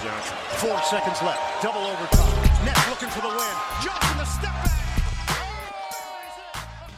Johnson. Four seconds left. Double overtime. Nets looking for the win. Johnson the step.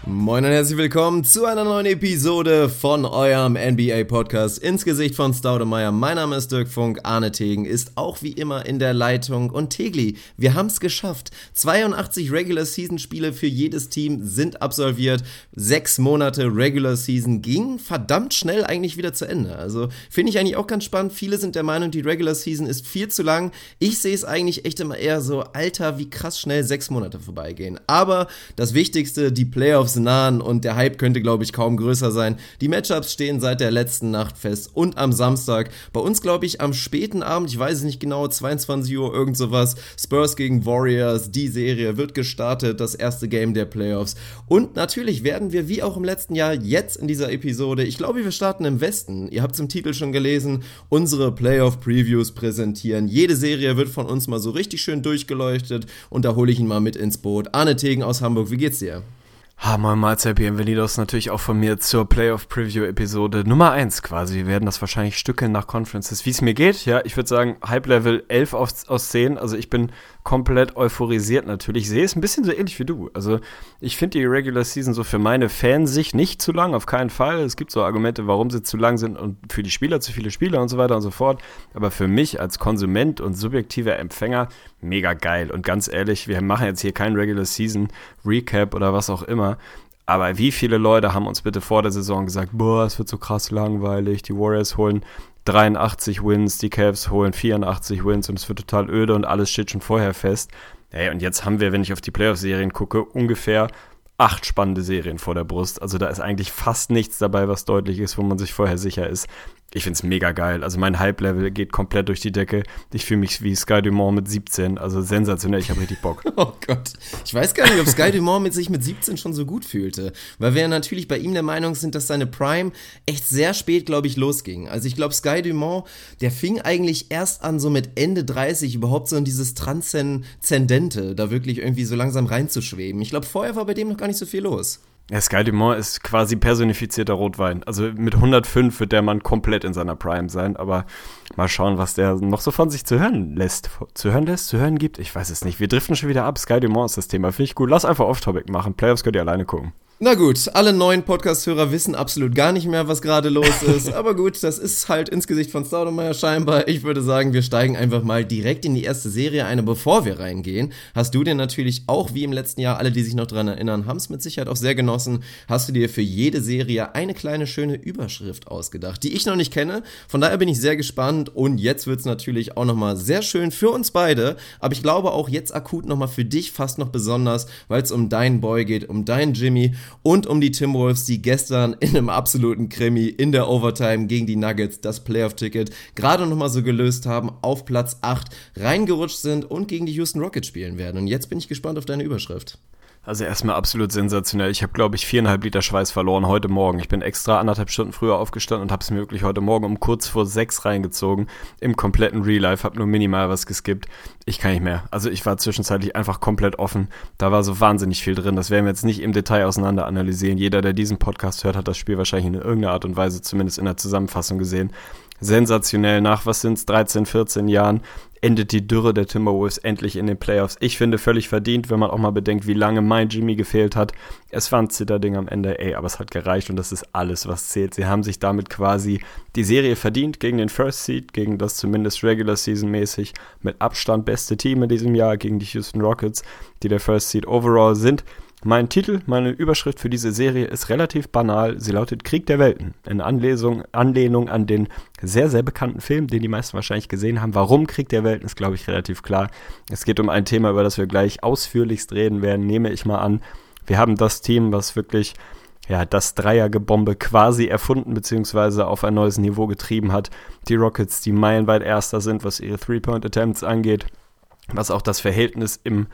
Moin und herzlich willkommen zu einer neuen Episode von eurem NBA Podcast ins Gesicht von Staudemeyer. Mein Name ist Dirk Funk, Arne Tegen ist auch wie immer in der Leitung und Tegli, wir haben es geschafft. 82 Regular Season Spiele für jedes Team sind absolviert. Sechs Monate Regular Season ging verdammt schnell eigentlich wieder zu Ende. Also finde ich eigentlich auch ganz spannend. Viele sind der Meinung, die Regular Season ist viel zu lang. Ich sehe es eigentlich echt immer eher so, Alter, wie krass schnell sechs Monate vorbeigehen. Aber das Wichtigste, die Playoffs nahen und der Hype könnte, glaube ich, kaum größer sein. Die Matchups stehen seit der letzten Nacht fest und am Samstag. Bei uns, glaube ich, am späten Abend, ich weiß es nicht genau, 22 Uhr, irgend sowas. Spurs gegen Warriors, die Serie wird gestartet, das erste Game der Playoffs. Und natürlich werden wir, wie auch im letzten Jahr, jetzt in dieser Episode, ich glaube, wir starten im Westen. Ihr habt es im Titel schon gelesen, unsere Playoff-Previews präsentieren. Jede Serie wird von uns mal so richtig schön durchgeleuchtet und da hole ich ihn mal mit ins Boot. Arne Tegen aus Hamburg, wie geht's dir? Ha, moin Mahlzeit, bienvenidos natürlich auch von mir zur Playoff Preview Episode Nummer 1 quasi. Wir werden das wahrscheinlich stückeln nach Conferences. Wie es mir geht, ja, ich würde sagen Hype Level 11 aus, aus 10. Also ich bin komplett euphorisiert natürlich. Ich sehe es ein bisschen so ähnlich wie du. Also ich finde die Regular Season so für meine Fansicht nicht zu lang, auf keinen Fall. Es gibt so Argumente, warum sie zu lang sind und für die Spieler zu viele Spieler und so weiter und so fort. Aber für mich als Konsument und subjektiver Empfänger mega geil. Und ganz ehrlich, wir machen jetzt hier kein Regular Season Recap oder was auch immer. Aber wie viele Leute haben uns bitte vor der Saison gesagt, boah, es wird so krass langweilig, die Warriors holen 83 Wins, die Cavs holen 84 Wins und es wird total öde und alles steht schon vorher fest. Ey, und jetzt haben wir, wenn ich auf die Playoff-Serien gucke, ungefähr acht spannende Serien vor der Brust. Also da ist eigentlich fast nichts dabei, was deutlich ist, wo man sich vorher sicher ist ich finde es mega geil. Also mein Hype-Level geht komplett durch die Decke. Ich fühle mich wie Sky Dumont mit 17. Also sensationell, ich habe richtig Bock. oh Gott. Ich weiß gar nicht, ob Sky Dumont mit sich mit 17 schon so gut fühlte. Weil wir natürlich bei ihm der Meinung sind, dass seine Prime echt sehr spät, glaube ich, losging. Also ich glaube, Sky Dumont, der fing eigentlich erst an, so mit Ende 30 überhaupt so in dieses Transzendente, da wirklich irgendwie so langsam reinzuschweben. Ich glaube, vorher war bei dem noch gar nicht so viel los. Ja, Sky Dumont ist quasi personifizierter Rotwein. Also mit 105 wird der Mann komplett in seiner Prime sein, aber mal schauen, was der noch so von sich zu hören lässt. Zu hören lässt, zu hören gibt? Ich weiß es nicht. Wir driften schon wieder ab. Sky Dumont ist das Thema. Finde ich gut. Lass einfach Off-Topic machen. Playoffs könnt ihr alleine gucken. Na gut, alle neuen Podcast-Hörer wissen absolut gar nicht mehr, was gerade los ist. Aber gut, das ist halt ins Gesicht von Staudemeyer scheinbar. Ich würde sagen, wir steigen einfach mal direkt in die erste Serie ein. Bevor wir reingehen, hast du dir natürlich auch wie im letzten Jahr, alle, die sich noch dran erinnern, haben es mit Sicherheit auch sehr genossen, hast du dir für jede Serie eine kleine schöne Überschrift ausgedacht, die ich noch nicht kenne. Von daher bin ich sehr gespannt und jetzt wird es natürlich auch nochmal sehr schön für uns beide. Aber ich glaube auch jetzt akut nochmal für dich fast noch besonders, weil es um deinen Boy geht, um deinen Jimmy und um die Timberwolves, die gestern in einem absoluten Krimi in der Overtime gegen die Nuggets das Playoff-Ticket gerade nochmal so gelöst haben, auf Platz 8 reingerutscht sind und gegen die Houston Rockets spielen werden. Und jetzt bin ich gespannt auf deine Überschrift. Also erstmal absolut sensationell. Ich habe, glaube ich, viereinhalb Liter Schweiß verloren heute Morgen. Ich bin extra anderthalb Stunden früher aufgestanden und habe es mir wirklich heute Morgen um kurz vor sechs reingezogen. Im kompletten Real Life, habe nur minimal was geskippt. Ich kann nicht mehr. Also ich war zwischenzeitlich einfach komplett offen. Da war so wahnsinnig viel drin. Das werden wir jetzt nicht im Detail auseinander analysieren. Jeder, der diesen Podcast hört, hat das Spiel wahrscheinlich in irgendeiner Art und Weise zumindest in der Zusammenfassung gesehen sensationell. Nach was sind es, 13, 14 Jahren endet die Dürre der Timberwolves endlich in den Playoffs. Ich finde völlig verdient, wenn man auch mal bedenkt, wie lange mein Jimmy gefehlt hat. Es war ein Zitterding am Ende, ey, aber es hat gereicht und das ist alles, was zählt. Sie haben sich damit quasi die Serie verdient gegen den First Seed, gegen das zumindest Regular Season mäßig mit Abstand beste Team in diesem Jahr, gegen die Houston Rockets, die der First Seed overall sind. Mein Titel, meine Überschrift für diese Serie ist relativ banal. Sie lautet Krieg der Welten. In Anlesung, Anlehnung an den sehr, sehr bekannten Film, den die meisten wahrscheinlich gesehen haben. Warum Krieg der Welten ist, glaube ich, relativ klar. Es geht um ein Thema, über das wir gleich ausführlichst reden werden, nehme ich mal an. Wir haben das Team, was wirklich ja, das Dreiergebombe quasi erfunden bzw. auf ein neues Niveau getrieben hat. Die Rockets, die meilenweit erster sind, was ihre Three-Point-Attempts angeht, was auch das Verhältnis im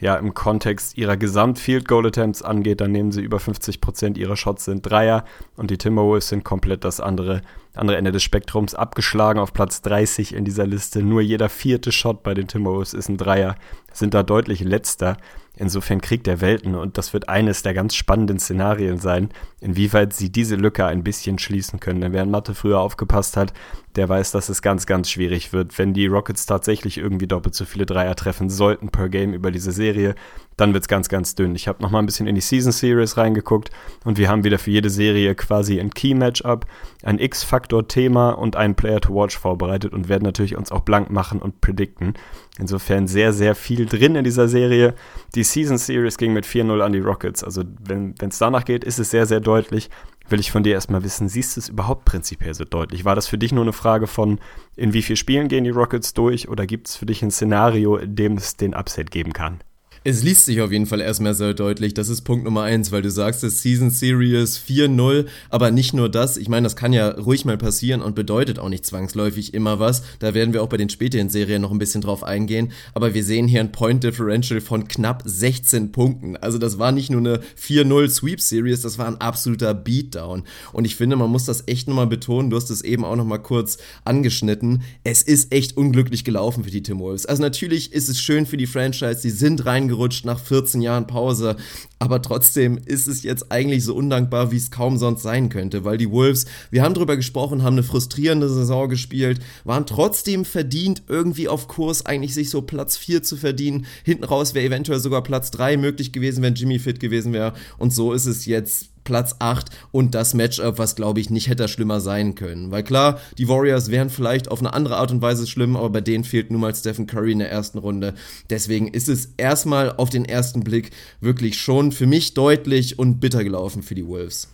ja, im Kontext ihrer Gesamt-Field-Goal-Attempts angeht, dann nehmen sie über 50% ihrer Shots sind Dreier und die Timberwolves sind komplett das andere andere Ende des Spektrums, abgeschlagen auf Platz 30 in dieser Liste. Nur jeder vierte Shot bei den Timberwolves ist ein Dreier, sind da deutlich letzter. Insofern kriegt er Welten und das wird eines der ganz spannenden Szenarien sein, inwieweit sie diese Lücke ein bisschen schließen können. Denn wer in Mathe früher aufgepasst hat, der weiß, dass es ganz, ganz schwierig wird. Wenn die Rockets tatsächlich irgendwie doppelt so viele Dreier treffen sollten per Game über diese Serie, dann wird es ganz, ganz dünn. Ich habe noch mal ein bisschen in die Season Series reingeguckt und wir haben wieder für jede Serie quasi ein Key Matchup, ein X-Faktor-Thema und einen Player to Watch vorbereitet und werden natürlich uns auch blank machen und predikten. Insofern sehr, sehr viel drin in dieser Serie. Die Season Series ging mit 4-0 an die Rockets. Also wenn es danach geht, ist es sehr, sehr deutlich. Will ich von dir erstmal wissen, siehst du es überhaupt prinzipiell so deutlich? War das für dich nur eine Frage von, in wie vielen Spielen gehen die Rockets durch oder gibt es für dich ein Szenario, in dem es den Upset geben kann? Es liest sich auf jeden Fall erstmal sehr deutlich. Das ist Punkt Nummer eins, weil du sagst, es Season Series 4-0, aber nicht nur das. Ich meine, das kann ja ruhig mal passieren und bedeutet auch nicht zwangsläufig immer was. Da werden wir auch bei den späteren Serien noch ein bisschen drauf eingehen. Aber wir sehen hier ein Point Differential von knapp 16 Punkten. Also das war nicht nur eine 4-0 Sweep Series, das war ein absoluter Beatdown. Und ich finde, man muss das echt nochmal betonen. Du hast es eben auch nochmal kurz angeschnitten. Es ist echt unglücklich gelaufen für die Timberwolves. Also natürlich ist es schön für die Franchise. Die sind reingekommen reingerutscht nach 14 Jahren Pause. Aber trotzdem ist es jetzt eigentlich so undankbar, wie es kaum sonst sein könnte, weil die Wolves, wir haben drüber gesprochen, haben eine frustrierende Saison gespielt, waren trotzdem verdient, irgendwie auf Kurs, eigentlich sich so Platz 4 zu verdienen. Hinten raus wäre eventuell sogar Platz 3 möglich gewesen, wenn Jimmy fit gewesen wäre. Und so ist es jetzt Platz 8 und das Matchup, was glaube ich nicht hätte schlimmer sein können. Weil klar, die Warriors wären vielleicht auf eine andere Art und Weise schlimm, aber bei denen fehlt nun mal Stephen Curry in der ersten Runde. Deswegen ist es erstmal auf den ersten Blick wirklich schon für mich deutlich und bitter gelaufen für die Wolves.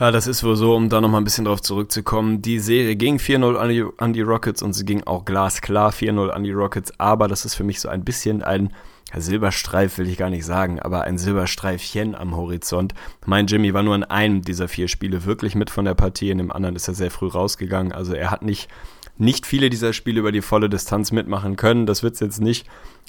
Ja, das ist wohl so, um da nochmal ein bisschen drauf zurückzukommen. Die Serie ging 4-0 an an die Rockets und sie ging auch glasklar 4-0 an die Rockets, aber das ist für mich so ein bisschen ein Silberstreif will ich gar nicht sagen, aber ein Silberstreifchen am Horizont. Mein Jimmy war nur in einem dieser vier Spiele wirklich mit von der Partie, in dem anderen ist er sehr früh rausgegangen. Also er hat nicht, nicht viele dieser Spiele über die volle Distanz mitmachen können. Das wird es jetzt nicht,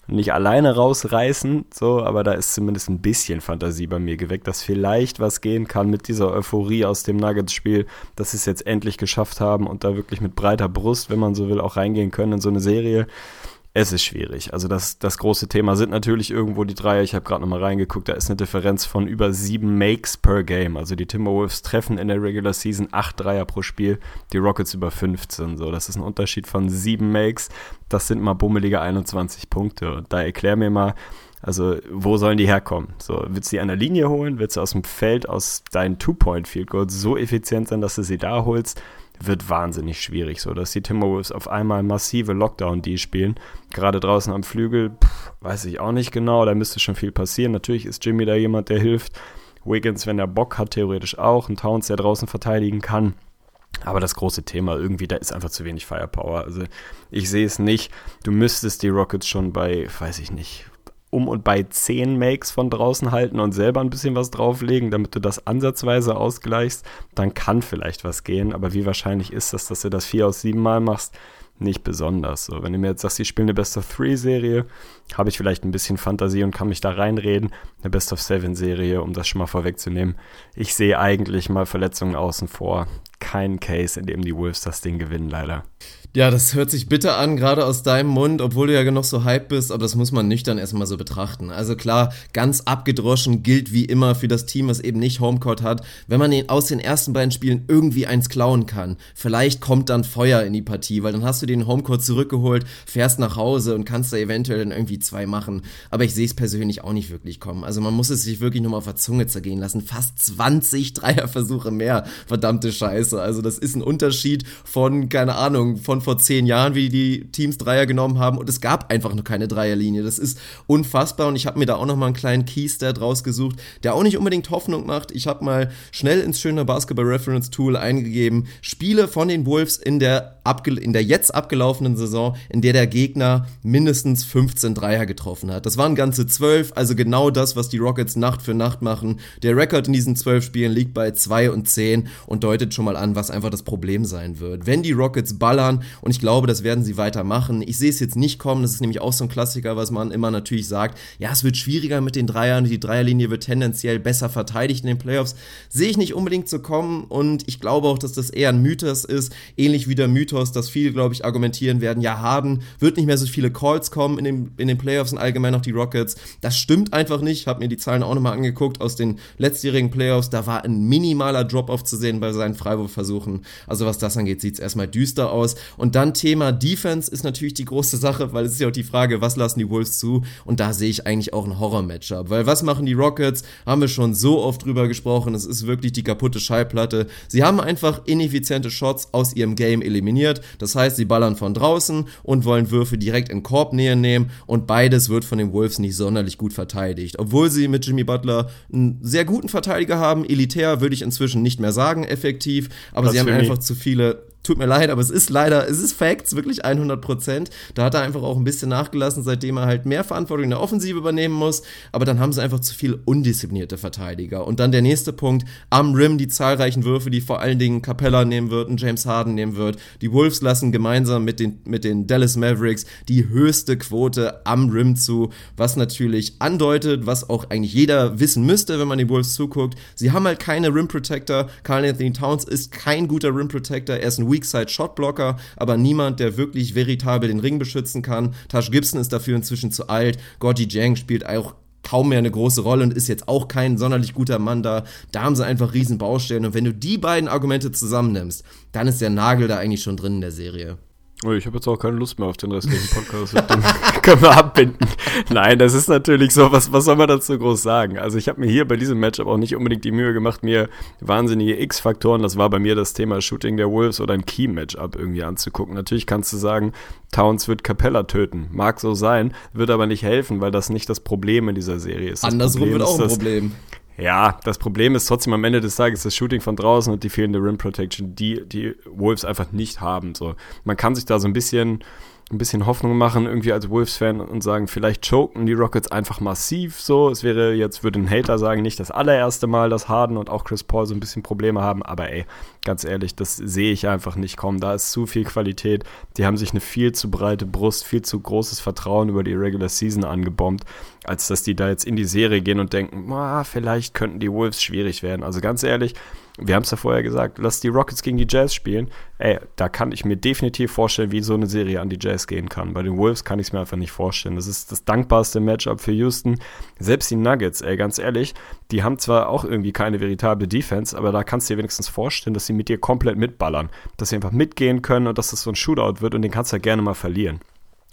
nicht alleine rausreißen, so, aber da ist zumindest ein bisschen Fantasie bei mir geweckt, dass vielleicht was gehen kann mit dieser Euphorie aus dem Nuggets-Spiel, dass sie es jetzt endlich geschafft haben und da wirklich mit breiter Brust, wenn man so will, auch reingehen können in so eine Serie es ist schwierig. Also das, das große Thema sind natürlich irgendwo die Dreier. Ich habe gerade nochmal reingeguckt, da ist eine Differenz von über sieben Makes per Game. Also die Timberwolves treffen in der Regular Season acht Dreier pro Spiel, die Rockets über 15. So, das ist ein Unterschied von sieben Makes. Das sind mal bummelige 21 Punkte. Und da erklär mir mal, also, wo sollen die herkommen? So, willst du die an der Linie holen? Willst du aus dem Feld, aus deinen Two-Point-Field-Goals so effizient sein, dass du sie da holst? Wird wahnsinnig schwierig, so dass die Timberwolves auf einmal massive Lockdown-D spielen. Gerade draußen am Flügel, pff, weiß ich auch nicht genau, da müsste schon viel passieren. Natürlich ist Jimmy da jemand, der hilft. Wiggins, wenn er Bock hat, theoretisch auch. Ein Towns, der draußen verteidigen kann. Aber das große Thema irgendwie, da ist einfach zu wenig Firepower. Also ich sehe es nicht. Du müsstest die Rockets schon bei, weiß ich nicht, um und bei 10 Makes von draußen halten und selber ein bisschen was drauflegen, damit du das ansatzweise ausgleichst, dann kann vielleicht was gehen. Aber wie wahrscheinlich ist das, dass du das 4 aus 7 Mal machst? Nicht besonders. So, wenn du mir jetzt sagst, ich spiele eine Best of 3 Serie, habe ich vielleicht ein bisschen Fantasie und kann mich da reinreden. Eine Best of 7 Serie, um das schon mal vorwegzunehmen. Ich sehe eigentlich mal Verletzungen außen vor. Kein Case, in dem die Wolves das Ding gewinnen, leider. Ja, das hört sich bitter an, gerade aus deinem Mund, obwohl du ja genug so hype bist, aber das muss man nüchtern erstmal so betrachten. Also klar, ganz abgedroschen gilt wie immer für das Team, was eben nicht Homecourt hat, wenn man den, aus den ersten beiden Spielen irgendwie eins klauen kann. Vielleicht kommt dann Feuer in die Partie, weil dann hast du den Homecourt zurückgeholt, fährst nach Hause und kannst da eventuell dann irgendwie zwei machen. Aber ich sehe es persönlich auch nicht wirklich kommen. Also man muss es sich wirklich nochmal auf der Zunge zergehen lassen. Fast 20 Dreierversuche mehr. Verdammte Scheiße. Also das ist ein Unterschied von, keine Ahnung, von vor zehn Jahren, wie die Teams Dreier genommen haben und es gab einfach noch keine Dreierlinie. Das ist unfassbar und ich habe mir da auch noch mal einen kleinen Keystat rausgesucht, der auch nicht unbedingt Hoffnung macht. Ich habe mal schnell ins schöne Basketball Reference Tool eingegeben, Spiele von den Wolves in der in der jetzt abgelaufenen Saison, in der der Gegner mindestens 15 Dreier getroffen hat. Das waren ganze 12, also genau das, was die Rockets Nacht für Nacht machen. Der Rekord in diesen 12 Spielen liegt bei 2 und 10 und deutet schon mal an, was einfach das Problem sein wird. Wenn die Rockets ballern, und ich glaube, das werden sie weitermachen, ich sehe es jetzt nicht kommen, das ist nämlich auch so ein Klassiker, was man immer natürlich sagt, ja, es wird schwieriger mit den Dreiern, die Dreierlinie wird tendenziell besser verteidigt in den Playoffs, sehe ich nicht unbedingt zu kommen und ich glaube auch, dass das eher ein Mythos ist, ähnlich wie der Mythos, dass viele, glaube ich, argumentieren werden, ja, Harden wird nicht mehr so viele Calls kommen in den, in den Playoffs und allgemein noch die Rockets. Das stimmt einfach nicht, habe mir die Zahlen auch nochmal angeguckt aus den letztjährigen Playoffs, da war ein minimaler Drop-Off zu sehen bei seinen Freiwurfversuchen. Also was das angeht, sieht es erstmal düster aus. Und dann Thema Defense ist natürlich die große Sache, weil es ist ja auch die Frage, was lassen die Wolves zu? Und da sehe ich eigentlich auch ein Horror-Matchup, weil was machen die Rockets? Haben wir schon so oft drüber gesprochen, es ist wirklich die kaputte Schallplatte. Sie haben einfach ineffiziente Shots aus ihrem Game eliminiert. Das heißt, sie ballern von draußen und wollen Würfe direkt in Korbnähe nehmen und beides wird von den Wolves nicht sonderlich gut verteidigt. Obwohl sie mit Jimmy Butler einen sehr guten Verteidiger haben, elitär würde ich inzwischen nicht mehr sagen, effektiv, aber sie haben einfach zu viele tut mir leid, aber es ist leider, es ist Facts, wirklich 100 Prozent. Da hat er einfach auch ein bisschen nachgelassen, seitdem er halt mehr Verantwortung in der Offensive übernehmen muss. Aber dann haben sie einfach zu viel undisziplinierte Verteidiger. Und dann der nächste Punkt, am Rim die zahlreichen Würfe, die vor allen Dingen Capella nehmen wird und James Harden nehmen wird. Die Wolves lassen gemeinsam mit den, mit den Dallas Mavericks die höchste Quote am Rim zu, was natürlich andeutet, was auch eigentlich jeder wissen müsste, wenn man den Wolves zuguckt. Sie haben halt keine Rim Protector. Carl Anthony Towns ist kein guter Rim Protector. Er ist ein Weakside Shotblocker, aber niemand, der wirklich veritabel den Ring beschützen kann. Tash Gibson ist dafür inzwischen zu alt. Gorgie Jang spielt auch kaum mehr eine große Rolle und ist jetzt auch kein sonderlich guter Mann da. Da haben sie einfach riesen Baustellen und wenn du die beiden Argumente zusammennimmst, dann ist der Nagel da eigentlich schon drin in der Serie. Oh, ich habe jetzt auch keine Lust mehr auf den restlichen Podcast. Können wir abbinden. Nein, das ist natürlich so, was, was soll man dazu groß sagen? Also ich habe mir hier bei diesem Matchup auch nicht unbedingt die Mühe gemacht, mir wahnsinnige X-Faktoren, das war bei mir das Thema Shooting der Wolves oder ein Key-Matchup irgendwie anzugucken. Natürlich kannst du sagen, Towns wird Capella töten. Mag so sein, wird aber nicht helfen, weil das nicht das Problem in dieser Serie ist. Das Andersrum Problem wird auch ein das, Problem. Ja, das Problem ist trotzdem am Ende des Tages das Shooting von draußen und die fehlende Rim Protection, die die Wolves einfach nicht haben. So, man kann sich da so ein bisschen ein bisschen Hoffnung machen, irgendwie als Wolves-Fan und sagen, vielleicht choken die Rockets einfach massiv so. Es wäre jetzt, würde ein Hater sagen, nicht das allererste Mal, dass Harden und auch Chris Paul so ein bisschen Probleme haben, aber ey, ganz ehrlich, das sehe ich einfach nicht kommen. Da ist zu viel Qualität. Die haben sich eine viel zu breite Brust, viel zu großes Vertrauen über die Regular Season angebombt, als dass die da jetzt in die Serie gehen und denken, ah, vielleicht könnten die Wolves schwierig werden. Also ganz ehrlich, wir haben es ja vorher gesagt, lass die Rockets gegen die Jazz spielen. Ey, da kann ich mir definitiv vorstellen, wie so eine Serie an die Jazz gehen kann. Bei den Wolves kann ich es mir einfach nicht vorstellen. Das ist das dankbarste Matchup für Houston. Selbst die Nuggets, ey, ganz ehrlich, die haben zwar auch irgendwie keine veritable Defense, aber da kannst du dir wenigstens vorstellen, dass sie mit dir komplett mitballern. Dass sie einfach mitgehen können und dass das so ein Shootout wird und den kannst du ja gerne mal verlieren.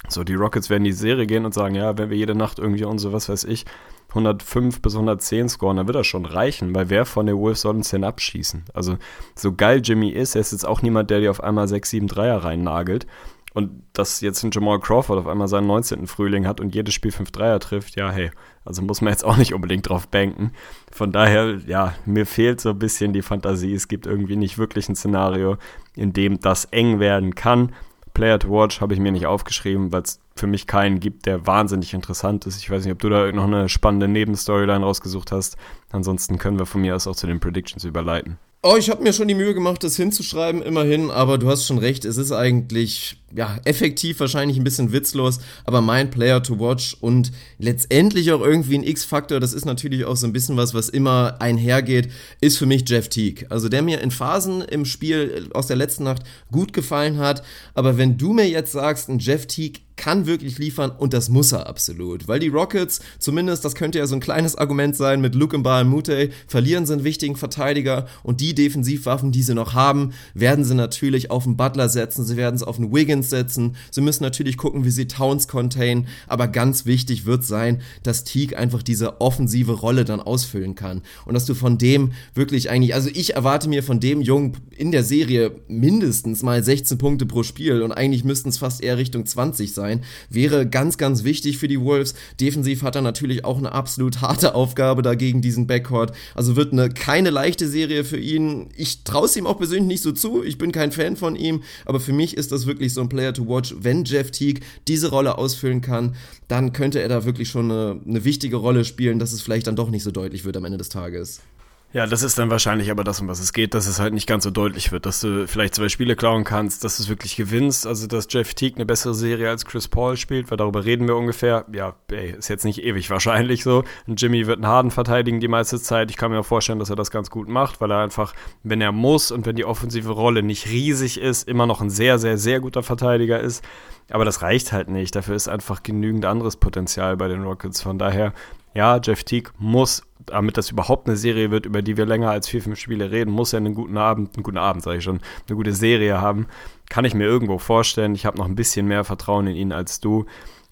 So, die Rockets werden die Serie gehen und sagen, ja, wenn wir jede Nacht irgendwie unsere, was weiß ich, 105 bis 110 scoren, dann wird das schon reichen, weil wer von den Wolves soll uns denn abschießen? Also, so geil Jimmy ist, er ist jetzt auch niemand, der dir auf einmal 6, 7 Dreier reinnagelt. Und dass jetzt ein Jamal Crawford auf einmal seinen 19. Frühling hat und jedes Spiel 5 Dreier trifft, ja, hey, also muss man jetzt auch nicht unbedingt drauf banken. Von daher, ja, mir fehlt so ein bisschen die Fantasie. Es gibt irgendwie nicht wirklich ein Szenario, in dem das eng werden kann. Player to Watch habe ich mir nicht aufgeschrieben, weil es für mich keinen gibt, der wahnsinnig interessant ist. Ich weiß nicht, ob du da noch eine spannende Nebenstoryline rausgesucht hast. Ansonsten können wir von mir aus auch zu den Predictions überleiten. Oh, ich habe mir schon die Mühe gemacht, das hinzuschreiben, immerhin, aber du hast schon recht, es ist eigentlich, ja, effektiv wahrscheinlich ein bisschen witzlos, aber mein Player to watch und letztendlich auch irgendwie ein X-Faktor, das ist natürlich auch so ein bisschen was, was immer einhergeht, ist für mich Jeff Teague. Also der mir in Phasen im Spiel aus der letzten Nacht gut gefallen hat, aber wenn du mir jetzt sagst, ein Jeff Teague kann wirklich liefern und das muss er absolut. Weil die Rockets, zumindest, das könnte ja so ein kleines Argument sein mit Luke und Mute, verlieren sie einen wichtigen Verteidiger und die Defensivwaffen, die sie noch haben, werden sie natürlich auf den Butler setzen, sie werden es auf den Wiggins setzen, sie müssen natürlich gucken, wie sie Towns contain, aber ganz wichtig wird sein, dass Teague einfach diese offensive Rolle dann ausfüllen kann. Und dass du von dem wirklich eigentlich, also ich erwarte mir von dem Jungen in der Serie mindestens mal 16 Punkte pro Spiel und eigentlich müssten es fast eher Richtung 20 sein sein. Wäre ganz, ganz wichtig für die Wolves. Defensiv hat er natürlich auch eine absolut harte Aufgabe dagegen diesen Backcourt. Also wird eine keine leichte Serie für ihn. Ich traue es ihm auch persönlich nicht so zu. Ich bin kein Fan von ihm, aber für mich ist das wirklich so ein Player to watch. Wenn Jeff Teague diese Rolle ausfüllen kann, dann könnte er da wirklich schon eine, eine wichtige Rolle spielen, dass es vielleicht dann doch nicht so deutlich wird am Ende des Tages. Ja, das ist dann wahrscheinlich aber das, um was es geht, dass es halt nicht ganz so deutlich wird, dass du vielleicht zwei Spiele klauen kannst, dass du es wirklich gewinnst, also dass Jeff Teague eine bessere Serie als Chris Paul spielt, weil darüber reden wir ungefähr. Ja, ey, ist jetzt nicht ewig wahrscheinlich so. Und Jimmy wird einen Harden verteidigen die meiste Zeit. Ich kann mir vorstellen, dass er das ganz gut macht, weil er einfach, wenn er muss und wenn die offensive Rolle nicht riesig ist, immer noch ein sehr, sehr, sehr guter Verteidiger ist. Aber das reicht halt nicht. Dafür ist einfach genügend anderes Potenzial bei den Rockets. Von daher ja, Jeff Teague muss, damit das überhaupt eine Serie wird, über die wir länger als vier, fünf Spiele reden, muss er einen guten Abend, einen guten Abend, sage ich schon, eine gute Serie haben. Kann ich mir irgendwo vorstellen. Ich habe noch ein bisschen mehr Vertrauen in ihn als du.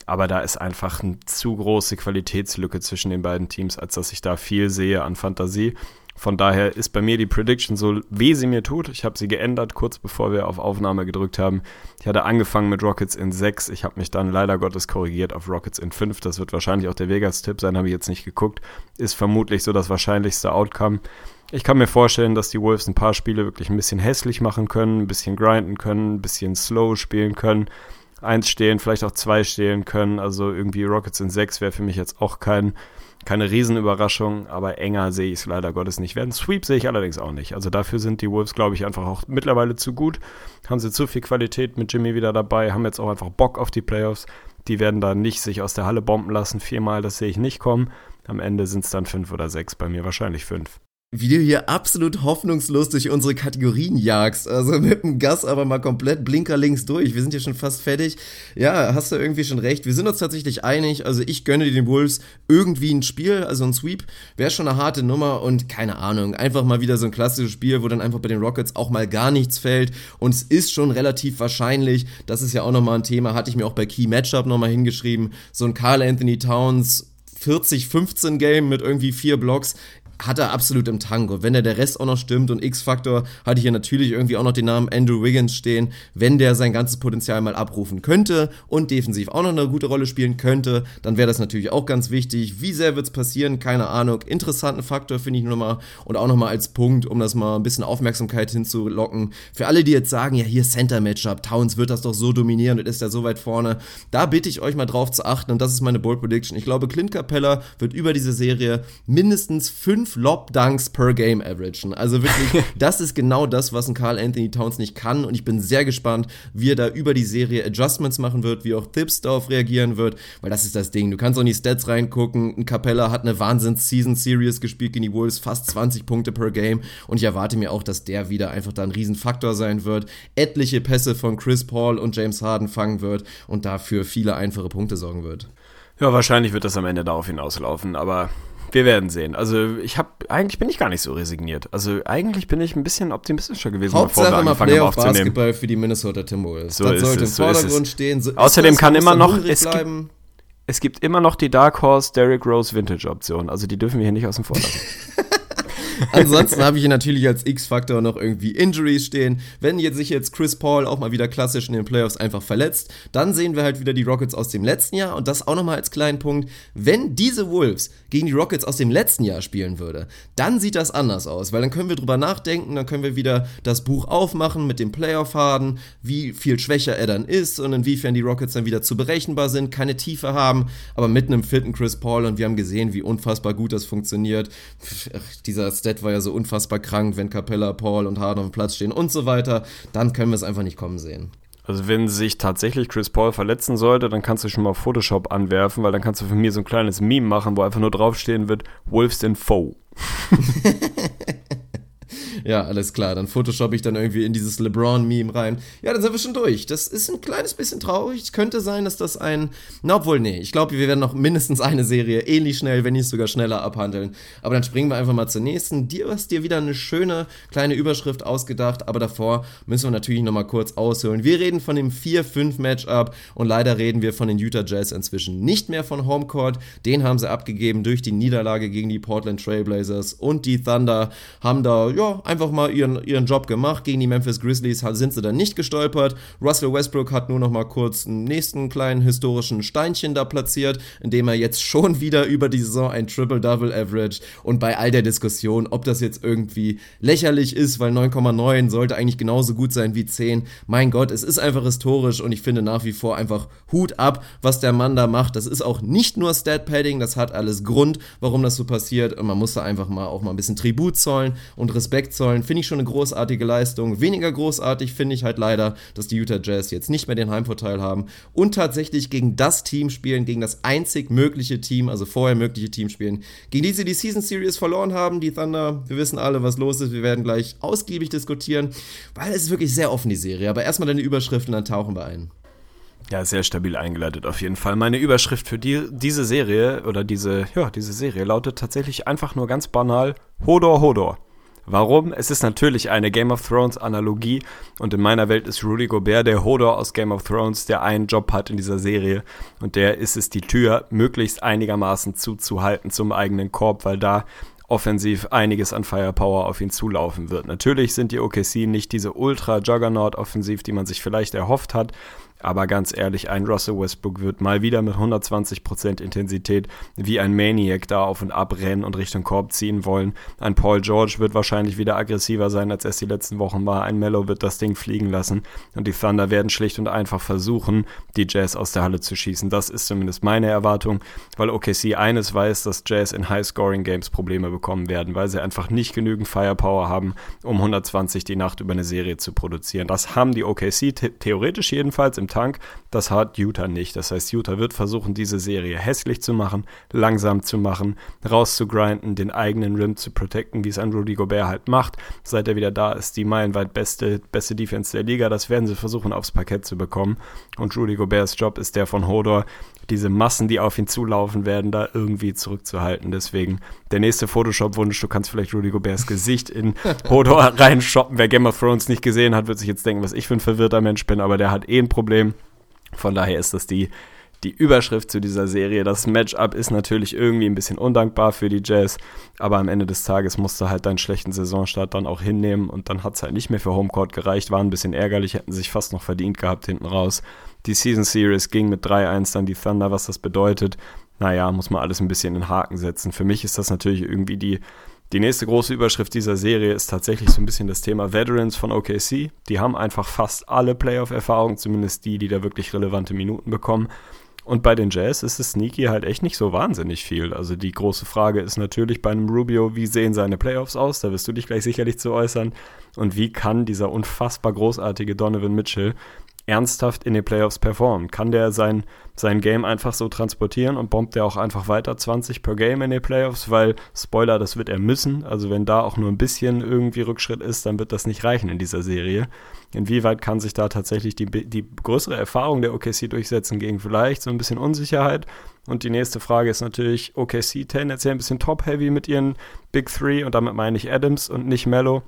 Aber da ist einfach eine zu große Qualitätslücke zwischen den beiden Teams, als dass ich da viel sehe an Fantasie. Von daher ist bei mir die Prediction so, wie sie mir tut. Ich habe sie geändert, kurz bevor wir auf Aufnahme gedrückt haben. Ich hatte angefangen mit Rockets in 6. Ich habe mich dann leider Gottes korrigiert auf Rockets in 5. Das wird wahrscheinlich auch der Vegas-Tipp sein, habe ich jetzt nicht geguckt. Ist vermutlich so das wahrscheinlichste Outcome. Ich kann mir vorstellen, dass die Wolves ein paar Spiele wirklich ein bisschen hässlich machen können, ein bisschen grinden können, ein bisschen slow spielen können. Eins stehlen, vielleicht auch zwei stehlen können. Also irgendwie Rockets in 6 wäre für mich jetzt auch kein keine Riesenüberraschung, aber enger sehe ich es leider Gottes nicht werden. Sweep sehe ich allerdings auch nicht. Also dafür sind die Wolves, glaube ich, einfach auch mittlerweile zu gut. Haben sie zu viel Qualität mit Jimmy wieder dabei, haben jetzt auch einfach Bock auf die Playoffs. Die werden da nicht sich aus der Halle bomben lassen. Viermal, das sehe ich nicht kommen. Am Ende sind es dann fünf oder sechs, bei mir wahrscheinlich fünf wie du hier absolut hoffnungslos durch unsere Kategorien jagst. Also mit dem Gas aber mal komplett Blinker links durch. Wir sind hier schon fast fertig. Ja, hast du irgendwie schon recht. Wir sind uns tatsächlich einig. Also ich gönne den Wolves irgendwie ein Spiel, also ein Sweep. Wäre schon eine harte Nummer und keine Ahnung. Einfach mal wieder so ein klassisches Spiel, wo dann einfach bei den Rockets auch mal gar nichts fällt. Und es ist schon relativ wahrscheinlich, das ist ja auch nochmal ein Thema, hatte ich mir auch bei Key Matchup nochmal hingeschrieben, so ein Carl Anthony Towns 40-15 Game mit irgendwie vier Blocks hat er absolut im. Und wenn der, der Rest auch noch stimmt und X-Faktor, hatte ich hier natürlich irgendwie auch noch den Namen Andrew Wiggins stehen, wenn der sein ganzes Potenzial mal abrufen könnte und defensiv auch noch eine gute Rolle spielen könnte, dann wäre das natürlich auch ganz wichtig. Wie sehr wird es passieren? Keine Ahnung. Interessanten Faktor finde ich nur mal und auch nochmal als Punkt, um das mal ein bisschen Aufmerksamkeit hinzulocken. Für alle, die jetzt sagen, ja, hier Center-Matchup, Towns wird das doch so dominieren und ist ja so weit vorne, da bitte ich euch mal drauf zu achten und das ist meine Bold Prediction. Ich glaube, Clint Capella wird über diese Serie mindestens fünf fünf Lob-Dunks per Game averagen. Also wirklich, das ist genau das, was ein Carl Anthony Towns nicht kann. Und ich bin sehr gespannt, wie er da über die Serie Adjustments machen wird, wie auch Thips darauf reagieren wird, weil das ist das Ding. Du kannst auch in die Stats reingucken. Ein Capella hat eine Wahnsinns-Season-Series gespielt gegen die Wolves, fast 20 Punkte per Game. Und ich erwarte mir auch, dass der wieder einfach da ein Riesenfaktor sein wird, etliche Pässe von Chris Paul und James Harden fangen wird und dafür viele einfache Punkte sorgen wird. Ja, wahrscheinlich wird das am Ende darauf hinauslaufen, aber wir werden sehen. Also ich habe eigentlich bin ich gar nicht so resigniert. Also eigentlich bin ich ein bisschen optimistischer gewesen, Hauptsache bevor wir angefangen haben aufzunehmen. Basketball für die Minnesota Timberwolves. So das sollte es, im Vordergrund so stehen. So Außerdem kann immer noch es gibt, es gibt immer noch die Dark Horse Derrick Rose Vintage Option. Also die dürfen wir hier nicht aus dem lassen. Ansonsten habe ich hier natürlich als X-Faktor noch irgendwie Injuries stehen. Wenn jetzt sich jetzt Chris Paul auch mal wieder klassisch in den Playoffs einfach verletzt, dann sehen wir halt wieder die Rockets aus dem letzten Jahr und das auch nochmal als kleinen Punkt. Wenn diese Wolves gegen die Rockets aus dem letzten Jahr spielen würde, dann sieht das anders aus, weil dann können wir drüber nachdenken, dann können wir wieder das Buch aufmachen mit dem Playoff-Harden, wie viel schwächer er dann ist und inwiefern die Rockets dann wieder zu berechenbar sind, keine Tiefe haben, aber mit einem fitten Chris Paul und wir haben gesehen, wie unfassbar gut das funktioniert. Ach, dieser Step Stat war ja so unfassbar krank, wenn Capella, Paul und Harden auf dem Platz stehen und so weiter, dann können wir es einfach nicht kommen sehen. Also wenn sich tatsächlich Chris Paul verletzen sollte, dann kannst du schon mal Photoshop anwerfen, weil dann kannst du von mir so ein kleines Meme machen, wo einfach nur draufstehen wird, Wolves in Foe. Ja, alles klar. Dann photoshop ich dann irgendwie in dieses LeBron-Meme rein. Ja, dann sind wir schon durch. Das ist ein kleines bisschen traurig. Könnte sein, dass das ein. Na, obwohl, nee. Ich glaube, wir werden noch mindestens eine Serie ähnlich schnell, wenn nicht sogar schneller abhandeln. Aber dann springen wir einfach mal zur nächsten. Dir hast dir wieder eine schöne kleine Überschrift ausgedacht. Aber davor müssen wir natürlich nochmal kurz ausholen. Wir reden von dem 4-5-Matchup und leider reden wir von den Utah Jazz inzwischen nicht mehr von Homecourt. Den haben sie abgegeben durch die Niederlage gegen die Portland Trailblazers und die Thunder haben da, ja, einfach mal ihren, ihren Job gemacht. Gegen die Memphis Grizzlies sind sie dann nicht gestolpert. Russell Westbrook hat nur noch mal kurz einen nächsten kleinen historischen Steinchen da platziert, indem er jetzt schon wieder über die Saison ein Triple-Double average. Und bei all der Diskussion, ob das jetzt irgendwie lächerlich ist, weil 9,9 sollte eigentlich genauso gut sein wie 10. Mein Gott, es ist einfach historisch und ich finde nach wie vor einfach Hut ab, was der Mann da macht. Das ist auch nicht nur Stat-Padding, das hat alles Grund, warum das so passiert. Und man muss da einfach mal auch mal ein bisschen Tribut zollen und Respekt zollen. Finde ich schon eine großartige Leistung. Weniger großartig finde ich halt leider, dass die Utah Jazz jetzt nicht mehr den Heimvorteil haben und tatsächlich gegen das Team spielen, gegen das einzig mögliche Team, also vorher mögliche Team spielen, gegen die sie die Season Series verloren haben. Die Thunder, wir wissen alle, was los ist. Wir werden gleich ausgiebig diskutieren, weil es ist wirklich sehr offen, die Serie. Aber erstmal deine Überschrift und dann tauchen wir ein. Ja, sehr stabil eingeleitet auf jeden Fall. Meine Überschrift für die, diese Serie oder diese, ja, diese Serie lautet tatsächlich einfach nur ganz banal Hodor Hodor. Warum? Es ist natürlich eine Game of Thrones Analogie und in meiner Welt ist Rudy Gobert der Hodor aus Game of Thrones, der einen Job hat in dieser Serie und der ist es, die Tür möglichst einigermaßen zuzuhalten zum eigenen Korb, weil da offensiv einiges an Firepower auf ihn zulaufen wird. Natürlich sind die OKC nicht diese Ultra-Juggernaut-Offensiv, die man sich vielleicht erhofft hat, aber ganz ehrlich, ein Russell Westbrook wird mal wieder mit 120% Intensität wie ein Maniac da auf und ab rennen und Richtung Korb ziehen wollen. Ein Paul George wird wahrscheinlich wieder aggressiver sein, als es die letzten Wochen war. Ein Mellow wird das Ding fliegen lassen. Und die Thunder werden schlicht und einfach versuchen, die Jazz aus der Halle zu schießen. Das ist zumindest meine Erwartung, weil OKC eines weiß, dass Jazz in High-Scoring-Games Probleme bekommen werden, weil sie einfach nicht genügend Firepower haben, um 120 die Nacht über eine Serie zu produzieren. Das haben die OKC theoretisch jedenfalls im Tank. Das hat Utah nicht. Das heißt, Utah wird versuchen, diese Serie hässlich zu machen, langsam zu machen, rauszugrinden, den eigenen Rim zu protecten, wie es ein Rudy Gobert halt macht. Seit er wieder da ist, die meilenweit beste, beste Defense der Liga. Das werden sie versuchen, aufs Parkett zu bekommen. Und Rudy Goberts Job ist der von Hodor, diese Massen, die auf ihn zulaufen werden, da irgendwie zurückzuhalten. Deswegen der nächste Photoshop-Wunsch, du kannst vielleicht Rudy Goberts Gesicht in Hodor reinshoppen. Wer Game of Thrones nicht gesehen hat, wird sich jetzt denken, was ich für ein verwirrter Mensch bin, aber der hat eh ein Problem. Von daher ist das die, die Überschrift zu dieser Serie. Das Matchup ist natürlich irgendwie ein bisschen undankbar für die Jazz, aber am Ende des Tages musst du halt deinen schlechten Saisonstart dann auch hinnehmen und dann hat es halt nicht mehr für Homecourt gereicht, war ein bisschen ärgerlich, hätten sich fast noch verdient gehabt hinten raus. Die Season Series ging mit 3-1 dann die Thunder, was das bedeutet. Naja, muss man alles ein bisschen in Haken setzen. Für mich ist das natürlich irgendwie die, die nächste große Überschrift dieser Serie ist tatsächlich so ein bisschen das Thema Veterans von OKC. Die haben einfach fast alle Playoff-Erfahrungen, zumindest die, die da wirklich relevante Minuten bekommen. Und bei den Jazz ist es sneaky halt echt nicht so wahnsinnig viel. Also die große Frage ist natürlich bei einem Rubio, wie sehen seine Playoffs aus? Da wirst du dich gleich sicherlich zu äußern. Und wie kann dieser unfassbar großartige Donovan Mitchell ernsthaft in den Playoffs performen? Kann der sein, sein Game einfach so transportieren und bombt der auch einfach weiter 20 per Game in den Playoffs? Weil, Spoiler, das wird er müssen. Also wenn da auch nur ein bisschen irgendwie Rückschritt ist, dann wird das nicht reichen in dieser Serie. Inwieweit kann sich da tatsächlich die, die größere Erfahrung der OKC durchsetzen gegen vielleicht so ein bisschen Unsicherheit? Und die nächste Frage ist natürlich, OKC tendenziell ein bisschen top-heavy mit ihren Big Three und damit meine ich Adams und nicht Mellow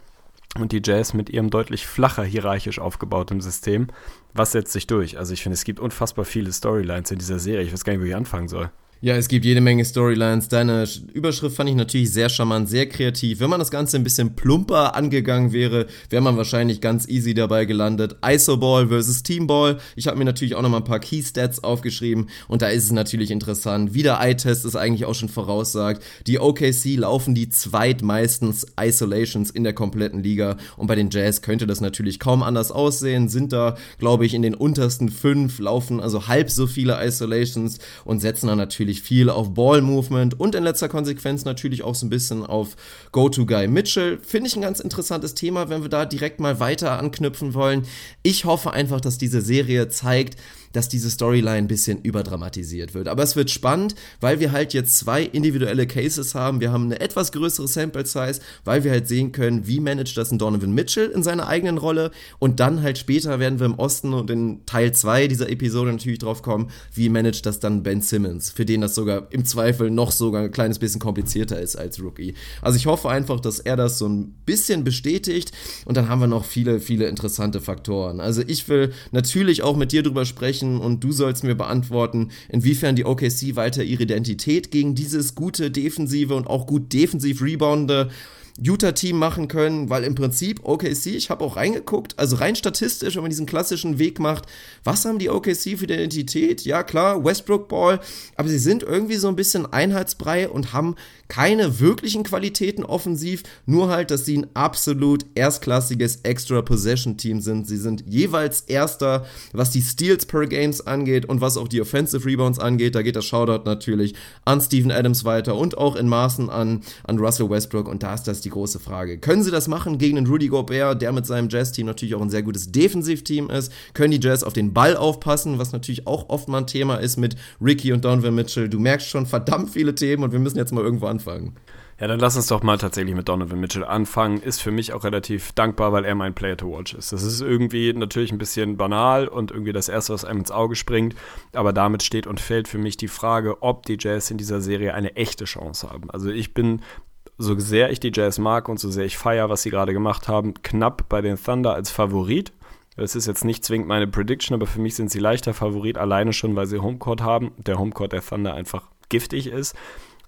und die Jazz mit ihrem deutlich flacher hierarchisch aufgebauten System. Was setzt sich durch? Also ich finde, es gibt unfassbar viele Storylines in dieser Serie. Ich weiß gar nicht, wo ich anfangen soll. Ja, es gibt jede Menge Storylines. Deine Überschrift fand ich natürlich sehr charmant, sehr kreativ. Wenn man das Ganze ein bisschen plumper angegangen wäre, wäre man wahrscheinlich ganz easy dabei gelandet. Isoball versus Teamball. Ich habe mir natürlich auch noch mal ein paar Keystats aufgeschrieben und da ist es natürlich interessant, wie der Eye-Test es eigentlich auch schon voraussagt. Die OKC laufen die zweitmeistens Isolations in der kompletten Liga und bei den Jazz könnte das natürlich kaum anders aussehen. Sind da, glaube ich, in den untersten fünf, laufen also halb so viele Isolations und setzen dann natürlich natürlich viel auf Ball-Movement und in letzter Konsequenz natürlich auch so ein bisschen auf Go-To-Guy Mitchell. Finde ich ein ganz interessantes Thema, wenn wir da direkt mal weiter anknüpfen wollen. Ich hoffe einfach, dass diese Serie zeigt, dass diese Storyline ein bisschen überdramatisiert wird. Aber es wird spannend, weil wir halt jetzt zwei individuelle Cases haben. Wir haben eine etwas größere Sample Size, weil wir halt sehen können, wie managt das ein Donovan Mitchell in seiner eigenen Rolle. Und dann halt später werden wir im Osten und in Teil 2 dieser Episode natürlich drauf kommen, wie managt das dann Ben Simmons, für den das sogar im Zweifel noch sogar ein kleines bisschen komplizierter ist als Rookie. Also ich hoffe einfach, dass er das so ein bisschen bestätigt und dann haben wir noch viele, viele interessante Faktoren. Also ich will natürlich auch mit dir drüber sprechen, sprechen und du sollst mir beantworten, inwiefern die OKC weiter ihre Identität gegen dieses gute defensive und auch gut defensiv reboundende Utah-Team machen können, weil im Prinzip OKC, ich habe auch reingeguckt, also rein statistisch, wenn man diesen klassischen Weg macht, was haben die OKC für Identität? Ja, klar, Westbrook-Ball, aber sie sind irgendwie so ein bisschen Einheitsbrei und haben keine wirklichen Qualitäten offensiv, nur halt, dass sie ein absolut erstklassiges Extra-Possession-Team sind. Sie sind jeweils Erster, was die Steals per Games angeht und was auch die Offensive Rebounds angeht. Da geht das Shoutout natürlich an Steven Adams weiter und auch in Maßen an, an Russell Westbrook. Und da ist das die große Frage. Können sie das machen gegen den Rudy Gobert, der mit seinem Jazz-Team natürlich auch ein sehr gutes Defensivteam ist? Können die Jazz auf den Ball aufpassen, was natürlich auch oft mal ein Thema ist mit Ricky und Donovan Mitchell? Du merkst schon verdammt viele Themen und wir müssen jetzt mal irgendwo anfangen anfangen. Ja, dann lass uns doch mal tatsächlich mit Donovan Mitchell anfangen. Ist für mich auch relativ dankbar, weil er mein Player to watch ist. Das ist irgendwie natürlich ein bisschen banal und irgendwie das Erste, was einem ins Auge springt. Aber damit steht und fällt für mich die Frage, ob die Jazz in dieser Serie eine echte Chance haben. Also ich bin so sehr ich die Jazz mag und so sehr ich feiere, was sie gerade gemacht haben, knapp bei den Thunder als Favorit. Das ist jetzt nicht zwingend meine Prediction, aber für mich sind sie leichter Favorit, alleine schon, weil sie Homecourt haben. Der Homecourt der Thunder einfach giftig ist.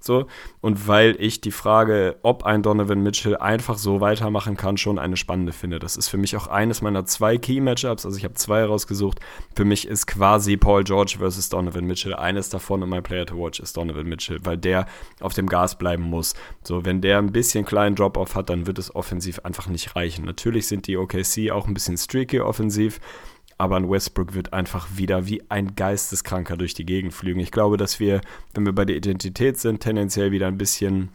So. Und weil ich die Frage, ob ein Donovan Mitchell einfach so weitermachen kann, schon eine spannende finde. Das ist für mich auch eines meiner zwei Key-Matchups. Also ich habe zwei rausgesucht. Für mich ist quasi Paul George versus Donovan Mitchell eines davon und mein Player to watch ist Donovan Mitchell, weil der auf dem Gas bleiben muss. So, wenn der ein bisschen kleinen Drop-Off hat, dann wird es offensiv einfach nicht reichen. Natürlich sind die OKC auch ein bisschen streaky offensiv aber ein Westbrook wird einfach wieder wie ein Geisteskranker durch die Gegend fliegen. Ich glaube, dass wir, wenn wir bei der Identität sind, tendenziell wieder ein bisschen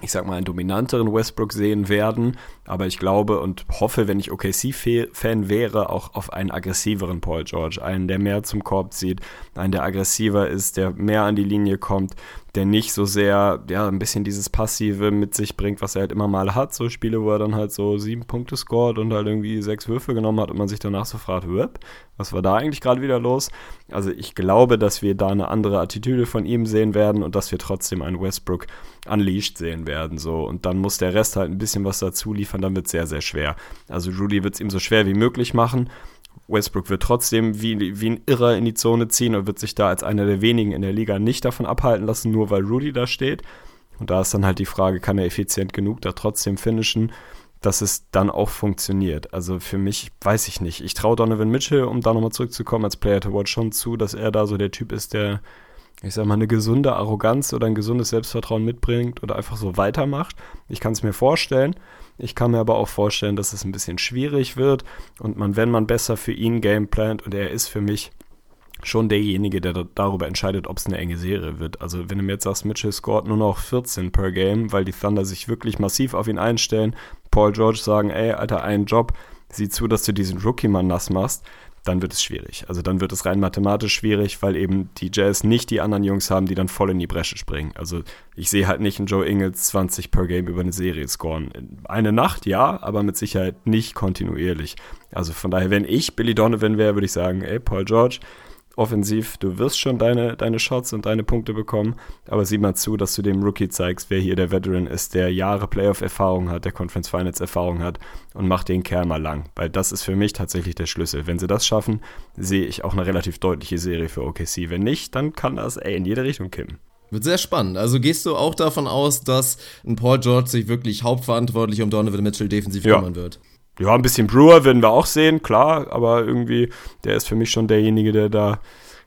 ich sag mal, einen dominanteren Westbrook sehen werden. Aber ich glaube und hoffe, wenn ich OKC-Fan wäre, auch auf einen aggressiveren Paul George. Einen, der mehr zum Korb zieht, einen, der aggressiver ist, der mehr an die Linie kommt, der nicht so sehr, ja, ein bisschen dieses Passive mit sich bringt, was er halt immer mal hat. So Spiele, wo er dann halt so sieben Punkte scored und halt irgendwie sechs Würfe genommen hat und man sich danach so fragt, was war da eigentlich gerade wieder los? Also ich glaube, dass wir da eine andere Attitüde von ihm sehen werden und dass wir trotzdem einen Westbrook unleashed sehen werden. So. Und dann muss der Rest halt ein bisschen was dazu liefern, dann wird es sehr, sehr schwer. Also Rudy wird es ihm so schwer wie möglich machen. Westbrook wird trotzdem wie, wie ein Irrer in die Zone ziehen und wird sich da als einer der wenigen in der Liga nicht davon abhalten lassen, nur weil Rudy da steht. Und da ist dann halt die Frage, kann er effizient genug da trotzdem finishen, dass es dann auch funktioniert. Also für mich weiß ich nicht. Ich traue Donovan Mitchell, um da nochmal zurückzukommen, als Player to Watch schon zu, dass er da so der Typ ist, der, ich sag mal, eine gesunde Arroganz oder ein gesundes Selbstvertrauen mitbringt oder einfach so weitermacht. Ich kann es mir vorstellen. Ich kann mir aber auch vorstellen, dass es ein bisschen schwierig wird und man, wenn man besser für ihn gameplant und er ist für mich schon derjenige, der darüber entscheidet, ob es eine enge Serie wird. Also wenn du mir jetzt sagst, Mitchell scored nur noch 14 per Game, weil die Thunder sich wirklich massiv auf ihn einstellen, Paul George sagen, ey, Alter, ein Job, sieh zu, dass du diesen Rookie mal nass machst, dann wird es schwierig. Also dann wird es rein mathematisch schwierig, weil eben die Jazz nicht die anderen Jungs haben, die dann voll in die Bresche springen. Also ich sehe halt nicht einen Joe Ingles 20 per Game über eine Serie scoren. Eine Nacht, ja, aber mit Sicherheit nicht kontinuierlich. Also von daher, wenn ich Billy Donovan wäre, würde ich sagen, ey, Paul George, offensiv, du wirst schon deine, deine Shots und deine Punkte bekommen, aber sieh mal zu, dass du dem Rookie zeigst, wer hier der Veteran ist, der Jahre Playoff-Erfahrung hat, der Conference Finals-Erfahrung hat und mach den Kerl mal lang, weil das ist für mich tatsächlich der Schlüssel. Wenn sie das schaffen, sehe ich auch eine relativ deutliche Serie für OKC. Wenn nicht, dann kann das ey, in jede Richtung kippen. Wird sehr spannend. Also gehst du auch davon aus, dass ein Paul George sich wirklich hauptverantwortlich um Donovan Mitchell defensiv ja. kümmern wird? Ja, ein bisschen Brewer werden wir auch sehen, klar, aber irgendwie, der ist für mich schon derjenige, der da,